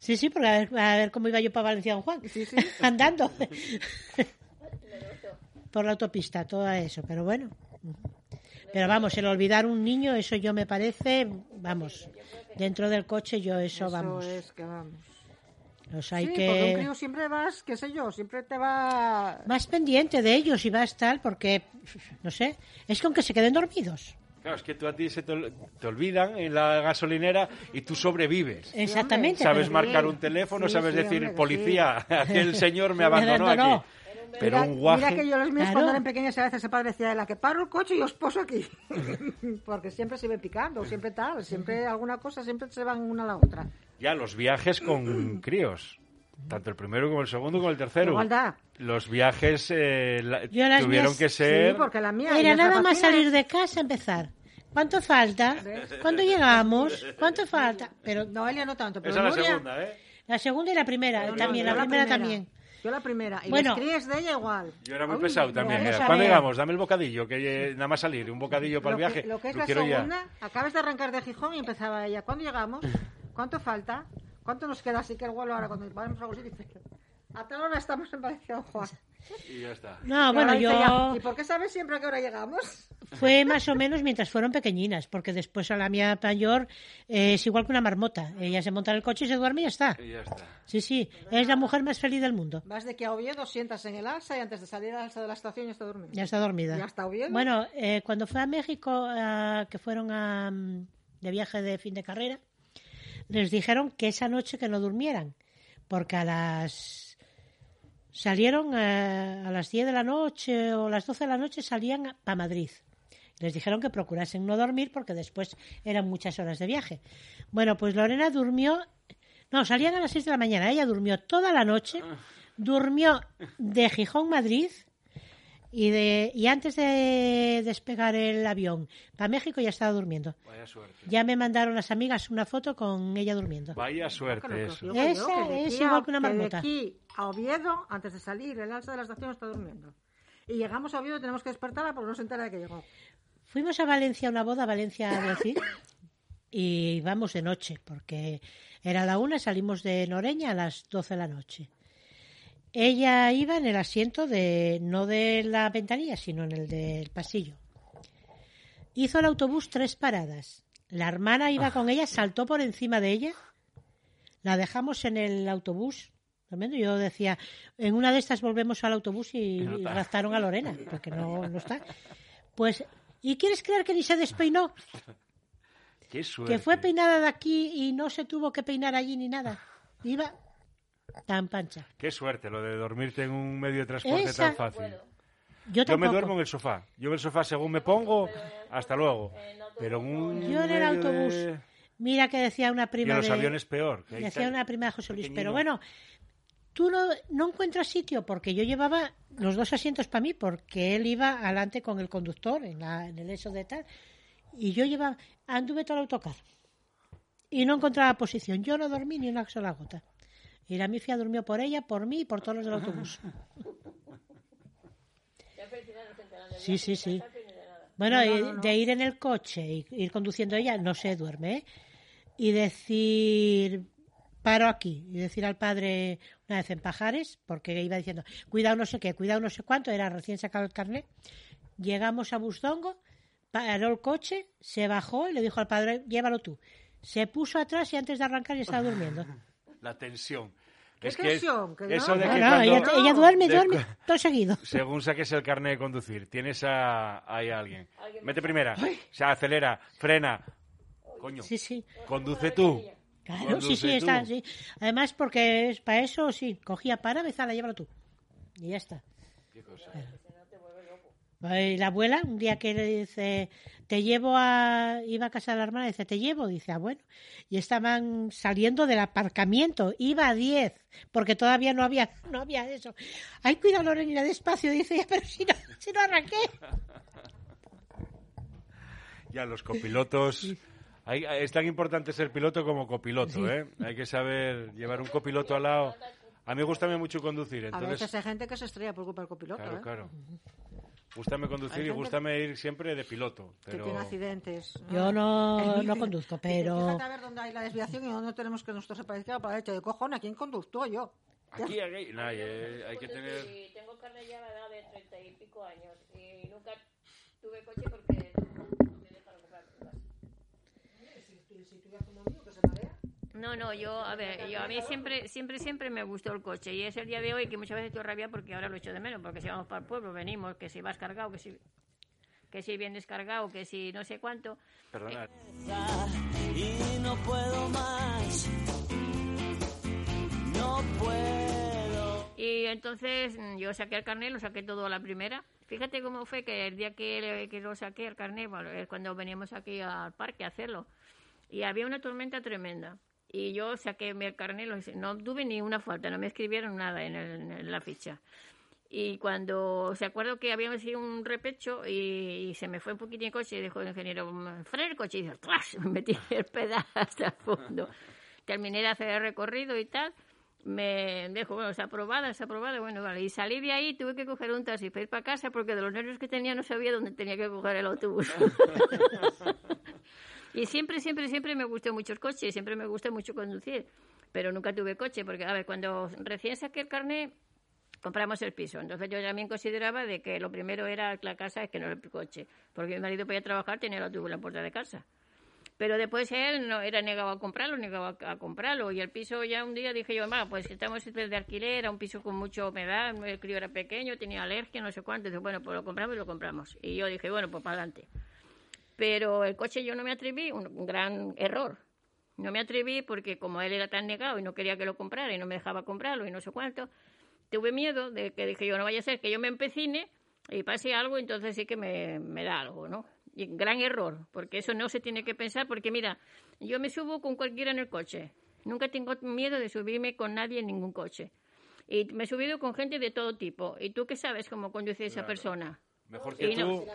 Sí, sí, porque a ver, a ver cómo iba yo para Valencia Don Juan. Sí, sí. Andando. Por la autopista, todo eso, pero bueno. Pero vamos, el olvidar un niño, eso yo me parece, vamos, dentro del coche yo eso, vamos. Eso es que vamos. Los hay sí, porque un que... crío siempre vas, qué sé yo, siempre te va... Más pendiente de ellos y va a estar porque, no sé, es con que se queden dormidos. Claro, es que tú a ti se te, ol- te olvidan en la gasolinera y tú sobrevives. Exactamente. Sabes marcar un teléfono, Sí, sabes sí, decir, hombre, que policía, aquel señor me Me abandonó abandonó. aquí. Pero mira, un guaje... mira que yo los míos Claro. cuando eran pequeños a veces el padre decía de la que paro el coche y os poso aquí. Porque siempre se ve picando, siempre tal, siempre alguna cosa, siempre se van una a la otra. Ya, los viajes con críos. Tanto el primero como el segundo como el tercero. Igualdad. Los viajes eh, la- tuvieron mías- que ser... Sí, porque la mía... Era nada más salir de casa, empezar. ¿Cuánto falta? ¿Cuándo llegamos? ¿Cuánto falta? Pero Noelia no tanto, pero Esa es la Nuria- segunda, ¿eh? la segunda y la primera, No, también, yo la primera también. Yo la primera. Y Bueno. las crías de ella igual. Yo era muy Uy, pesado también. vamos era, a ¿Cuándo ver. llegamos? Dame el bocadillo, que eh, nada más salir. Un bocadillo para el viaje. Que, lo que es Lo la quiero ya. segunda, acabas de arrancar de Gijón y empezaba ella. ¿Cuándo llegamos? ¿Cuánto falta? ¿Cuánto nos queda? Así que el vuelo ahora cuando vamos a dice, a tal hora estamos en Valencia, Juan. Y ya está. No, Y bueno, yo ¿Y por qué sabes siempre a qué hora llegamos? fue más o menos mientras fueron pequeñinas, porque después a la mía mayor eh, es igual que una marmota. Ella se monta en el coche y se duerme y ya está. Y ya está. Sí, sí, es la mujer más feliz del mundo. Vas de aquí a Oviedo, sientas en el alza y antes de salir al alza de la estación ya está durmiendo. Ya está dormida. Ya está Oviedo. Bueno, eh, cuando fue a México, ah, que fueron a, de viaje de fin de carrera, les dijeron que esa noche que no durmieran, porque a las salieron eh, a las 10 de la noche o las 12 de la noche salían para Madrid. Les dijeron que procurasen no dormir porque después eran muchas horas de viaje. Bueno, pues Lorena durmió, no, salían a las 6 de la mañana, ella durmió toda la noche, durmió de Gijón, Madrid, y, de, y antes de despegar el avión para México ya estaba durmiendo. Vaya suerte. Ya me mandaron las amigas una foto con ella durmiendo. Vaya suerte eso. Esa es igual que una de marmota. aquí a Oviedo, antes de salir, el alza de la estación está durmiendo. Y llegamos a Oviedo y tenemos que despertarla porque no se entera de que llegó. Fuimos a Valencia a una boda, a Valencia a decir, y vamos de noche, porque era la una, salimos de Noreña a las 12 de la noche. Ella iba en el asiento de, no de la ventanilla, sino en el del pasillo. Hizo el autobús tres paradas. La hermana iba con ella, saltó por encima de ella. La dejamos en el autobús. Tremendo. Yo decía, en una de estas volvemos al autobús y, no y raptaron a Lorena, porque no, no está. Pues, ¿y quieres creer que ni se despeinó? Qué suerte. Que fue peinada de aquí y no se tuvo que peinar allí ni nada. Iba tan pancha. Qué suerte lo de dormirte en un medio de transporte Esa- tan fácil. Yo me duermo en el sofá. Yo en el sofá según me pongo, hasta luego. Pero en un Yo en el autobús. de- Mira que decía una Y prima en los de... aviones peor. que Decía una prima de José Luis, pequeñino. pero bueno, tú no, no encuentras sitio porque yo llevaba los dos asientos para mí porque él iba adelante con el conductor en, la- en el eso de tal y yo llevaba, anduve todo el autocar y no encontraba posición. Yo no dormí ni una sola gota. Y la mifia durmió por ella, por mí y por todos los del autobús. Sí, sí, sí. Bueno, de ir en el coche y ir conduciendo ella, no se duerme, ¿eh? Y decir, paro aquí, y decir al padre una vez en Pajares, porque iba diciendo, cuidado no sé qué, cuidado no sé cuánto, era recién sacado el carnet. Llegamos a Busdongo, paró el coche, se bajó y le dijo al padre, llévalo tú. Se puso atrás y antes de arrancar ya estaba durmiendo. La tensión. ¿Qué es que tensión? Que eso no. de que no, cuando- ella, ella duerme, de- duerme, todo seguido. Según saques el carnet de conducir, tienes a, ahí a alguien. Mete primera, se acelera, frena. Coño, Sí, sí. conduce tú. Claro, sí, sí, está, sí. Además, porque es para eso, sí, cogía para, bezala, llévalo tú. Y ya está. Y la abuela, un día que le dice, te llevo a. iba a casa de la hermana, dice, te llevo, dice, ah, bueno. Y estaban saliendo del aparcamiento, iba a 10, porque todavía no había, no había eso. Ay, cuidado, Lorena, despacio, dice, "Ya, pero si no, si no arranqué. Ya los copilotos Hay- es tan importante ser piloto como copiloto, ¿eh? Hay que saber llevar un copiloto al lado. A mí gustame mucho conducir, A entonces... veces hay gente que se estrella por culpa del copiloto, Claro, ¿eh? claro. Gústame conducir y gústame ir siempre de piloto, Que pero... tiene accidentes. Yo no, El no bici. conduzco, pero... Fíjate a ver dónde hay la desviación y dónde tenemos que nosotros se parezca para derecha. De cojones, ¿a quién conduzco yo? Aquí, aquí, no, hay, eh, hay que tener... Sí, tengo carne ya a la edad de treinta y pico años y nunca tuve coche porque no me dejaron comprar cosas. No, no, yo, a ver, yo a mí siempre, siempre, siempre me gustó el coche y es el día de hoy que muchas veces estoy rabia porque ahora lo echo de menos, porque si vamos para el pueblo, venimos, que si vas cargado, que si, que si bien descargado, que si no sé cuánto. Perdonad. y no puedo más. No puedo. Y entonces mm, yo saqué el carnet, lo saqué todo a la primera. Fíjate cómo fue que el día que, que lo saqué el carnet, bueno, es cuando veníamos aquí al parque a hacerlo, y había una tormenta tremenda. Y yo saqué mi carnet, no tuve ni una falta, no me escribieron nada en, la ficha. Y cuando se acuerdo que habíamos sido un repecho y, se me fue un poquitín el coche y dijo el ingeniero, "Mm, frena el coche y dice. Me metí el pedal hasta el fondo. Terminé de hacer el recorrido y tal. Me dijo, bueno, está aprobada, está aprobada, bueno, vale. Y salí de ahí, tuve que coger un taxi para ir para casa porque de los nervios que tenía no sabía dónde tenía que coger el autobús. y siempre, siempre, siempre me gustó mucho el coche, siempre me gusta mucho conducir, pero nunca tuve coche porque, a ver, cuando recién saqué el carnet, compramos el piso. Entonces yo también consideraba de que lo primero era la casa, que no el coche, porque mi marido podía trabajar, tenía el autobús en la puerta de casa. Pero después él no era negado a comprarlo, negado a, comprarlo. Y el piso ya un día dije yo, "Ma, pues estamos de alquiler, era un piso con mucha humedad, el crío era pequeño, tenía alergia, no sé cuánto. Bueno, pues lo compramos y lo compramos. Y yo dije, bueno, pues para adelante. Pero el coche yo no me atreví, un, gran error. No me atreví porque como él era tan negado y no quería que lo comprara y no me dejaba comprarlo y no sé cuánto, tuve miedo de que dije yo, no vaya a ser que yo me empecine y pase algo, entonces sí que me, me da algo, ¿no? Y gran error, porque eso no se tiene que pensar, porque mira, yo me subo con cualquiera en el coche. Nunca tengo miedo de subirme con nadie en ningún coche. Y me he subido con gente de todo tipo. ¿Y tú qué sabes cómo conduce esa persona? Mejor que Y no. tú...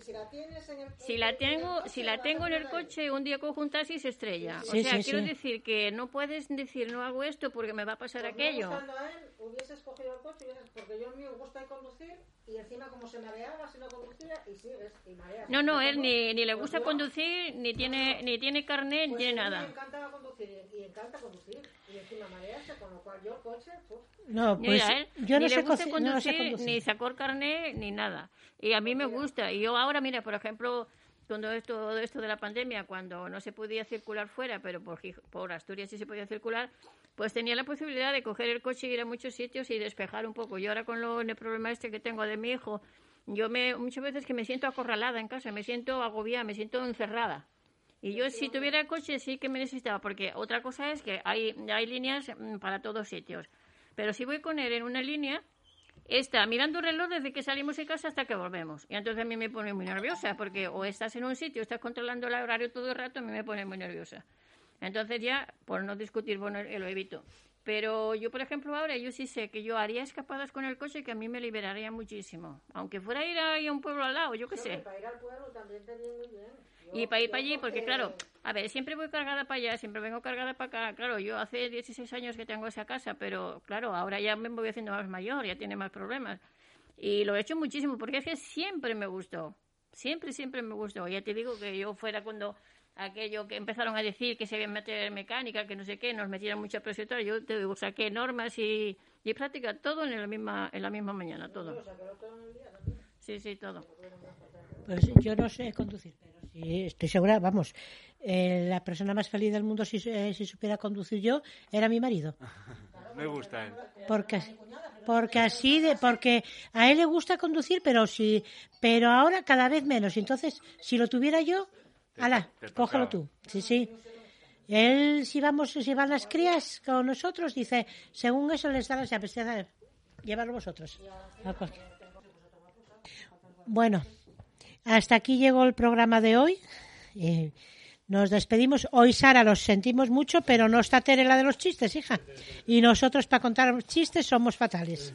si la tienes en el Si la tengo, si la tengo en el coche, un día cojo un taxi y se estrella. Sí, o sea, sí, quiero sí. decir que no puedes decir no hago esto porque me va a pasar aquello. Buscando a él, hubieses cogido el coche, porque yo el mío me gusta conducir y encima como se mareaba si no conducía y sigues y mareas. No, no, él Pues ni, ni le pues gusta conducir, ni tiene, ni tiene carnet, ni Pues tiene a mí nada. Me encantaba conducir y, y encanta conducir y encima marearse, con lo cual yo el coche, pues, No, pues Mira, él yo no ni sé, le gusta conci- no sé conducir, conducir. ni sacó el carnet, ni nada. Y a mí me gusta. Y yo ahora, mira, por ejemplo, cuando esto, todo esto de la pandemia, cuando no se podía circular fuera, pero por, por Asturias sí se podía circular, pues tenía la posibilidad de coger el coche y ir a muchos sitios y despejar un poco. Yo ahora con lo, el problema este que tengo de mi hijo, yo me muchas veces que me siento acorralada en casa, me siento agobiada, me siento encerrada. Y yo si tuviera el coche sí que me necesitaba, porque otra cosa es que hay, hay líneas mm, para todos sitios. Pero si voy con él en una línea, está mirando el reloj desde que salimos de casa hasta que volvemos. Y entonces a mí me pone muy nerviosa, porque o estás en un sitio, estás controlando el horario todo el rato, a mí me pone muy nerviosa. Entonces ya, por no discutir, bueno, eh, lo evito. Pero yo, por ejemplo, ahora yo sí sé que yo haría escapadas con el coche que a mí me liberaría muchísimo. Aunque fuera a ir ahí a un pueblo al lado, yo qué sé. para ir al pueblo también te viene muy bien. Y para ir para allí, porque claro, a ver, siempre voy cargada para allá, siempre vengo cargada para acá. Claro, yo hace 16 años que tengo esa casa, pero claro, ahora ya me voy haciendo más mayor, ya tiene más problemas. Y lo he hecho muchísimo, porque es que siempre me gustó. Siempre, siempre me gustó. Ya te digo que yo fuera cuando aquello que empezaron a decir que se había meter en mecánica, que no sé qué, nos metieran mucha presión. y tal, Yo te digo, saqué normas y, y práctica todo en la misma, en la misma mañana, todo. Sí, sí, todo. Pues yo no sé conducir, pero sí, estoy segura, vamos, eh, la persona más feliz del mundo si, eh, si supiera conducir yo era mi marido. Me gusta, ¿eh? Porque, porque así, de, porque a él le gusta conducir, pero si, pero ahora cada vez menos. Entonces, si lo tuviera yo, ala, cógelo tú. Sí, sí. Él, si vamos, si van las crías con nosotros, dice, según eso les da ya da- llevarlo vosotros. A Bueno, hasta aquí llegó el programa de hoy. Eh, nos despedimos. Hoy, Sara, los sentimos mucho, pero no está Tere la de los chistes, hija. Y nosotros, para contar chistes, somos fatales.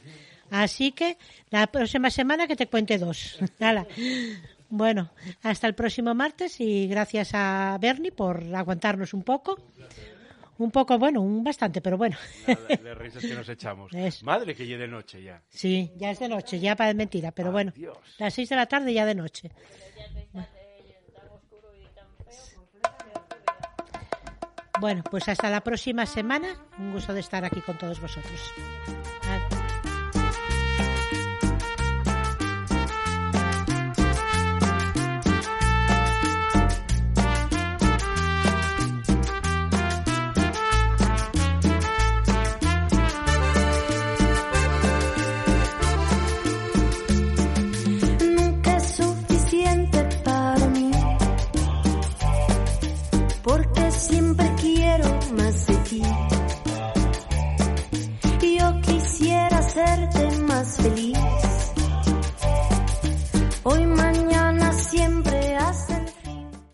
Así que la próxima semana que te cuente dos. Bueno, hasta el próximo martes y gracias a Bernie por aguantarnos un poco. Un poco, bueno, un bastante, pero bueno. Nada, de risas que nos echamos. Es- Madre que llegue de noche ya. Sí, ya es de noche, ya para mentira, pero bueno. Dios. Las seis de la tarde ya de noche. Bueno, pues hasta la próxima semana. Un gusto de estar aquí con todos vosotros.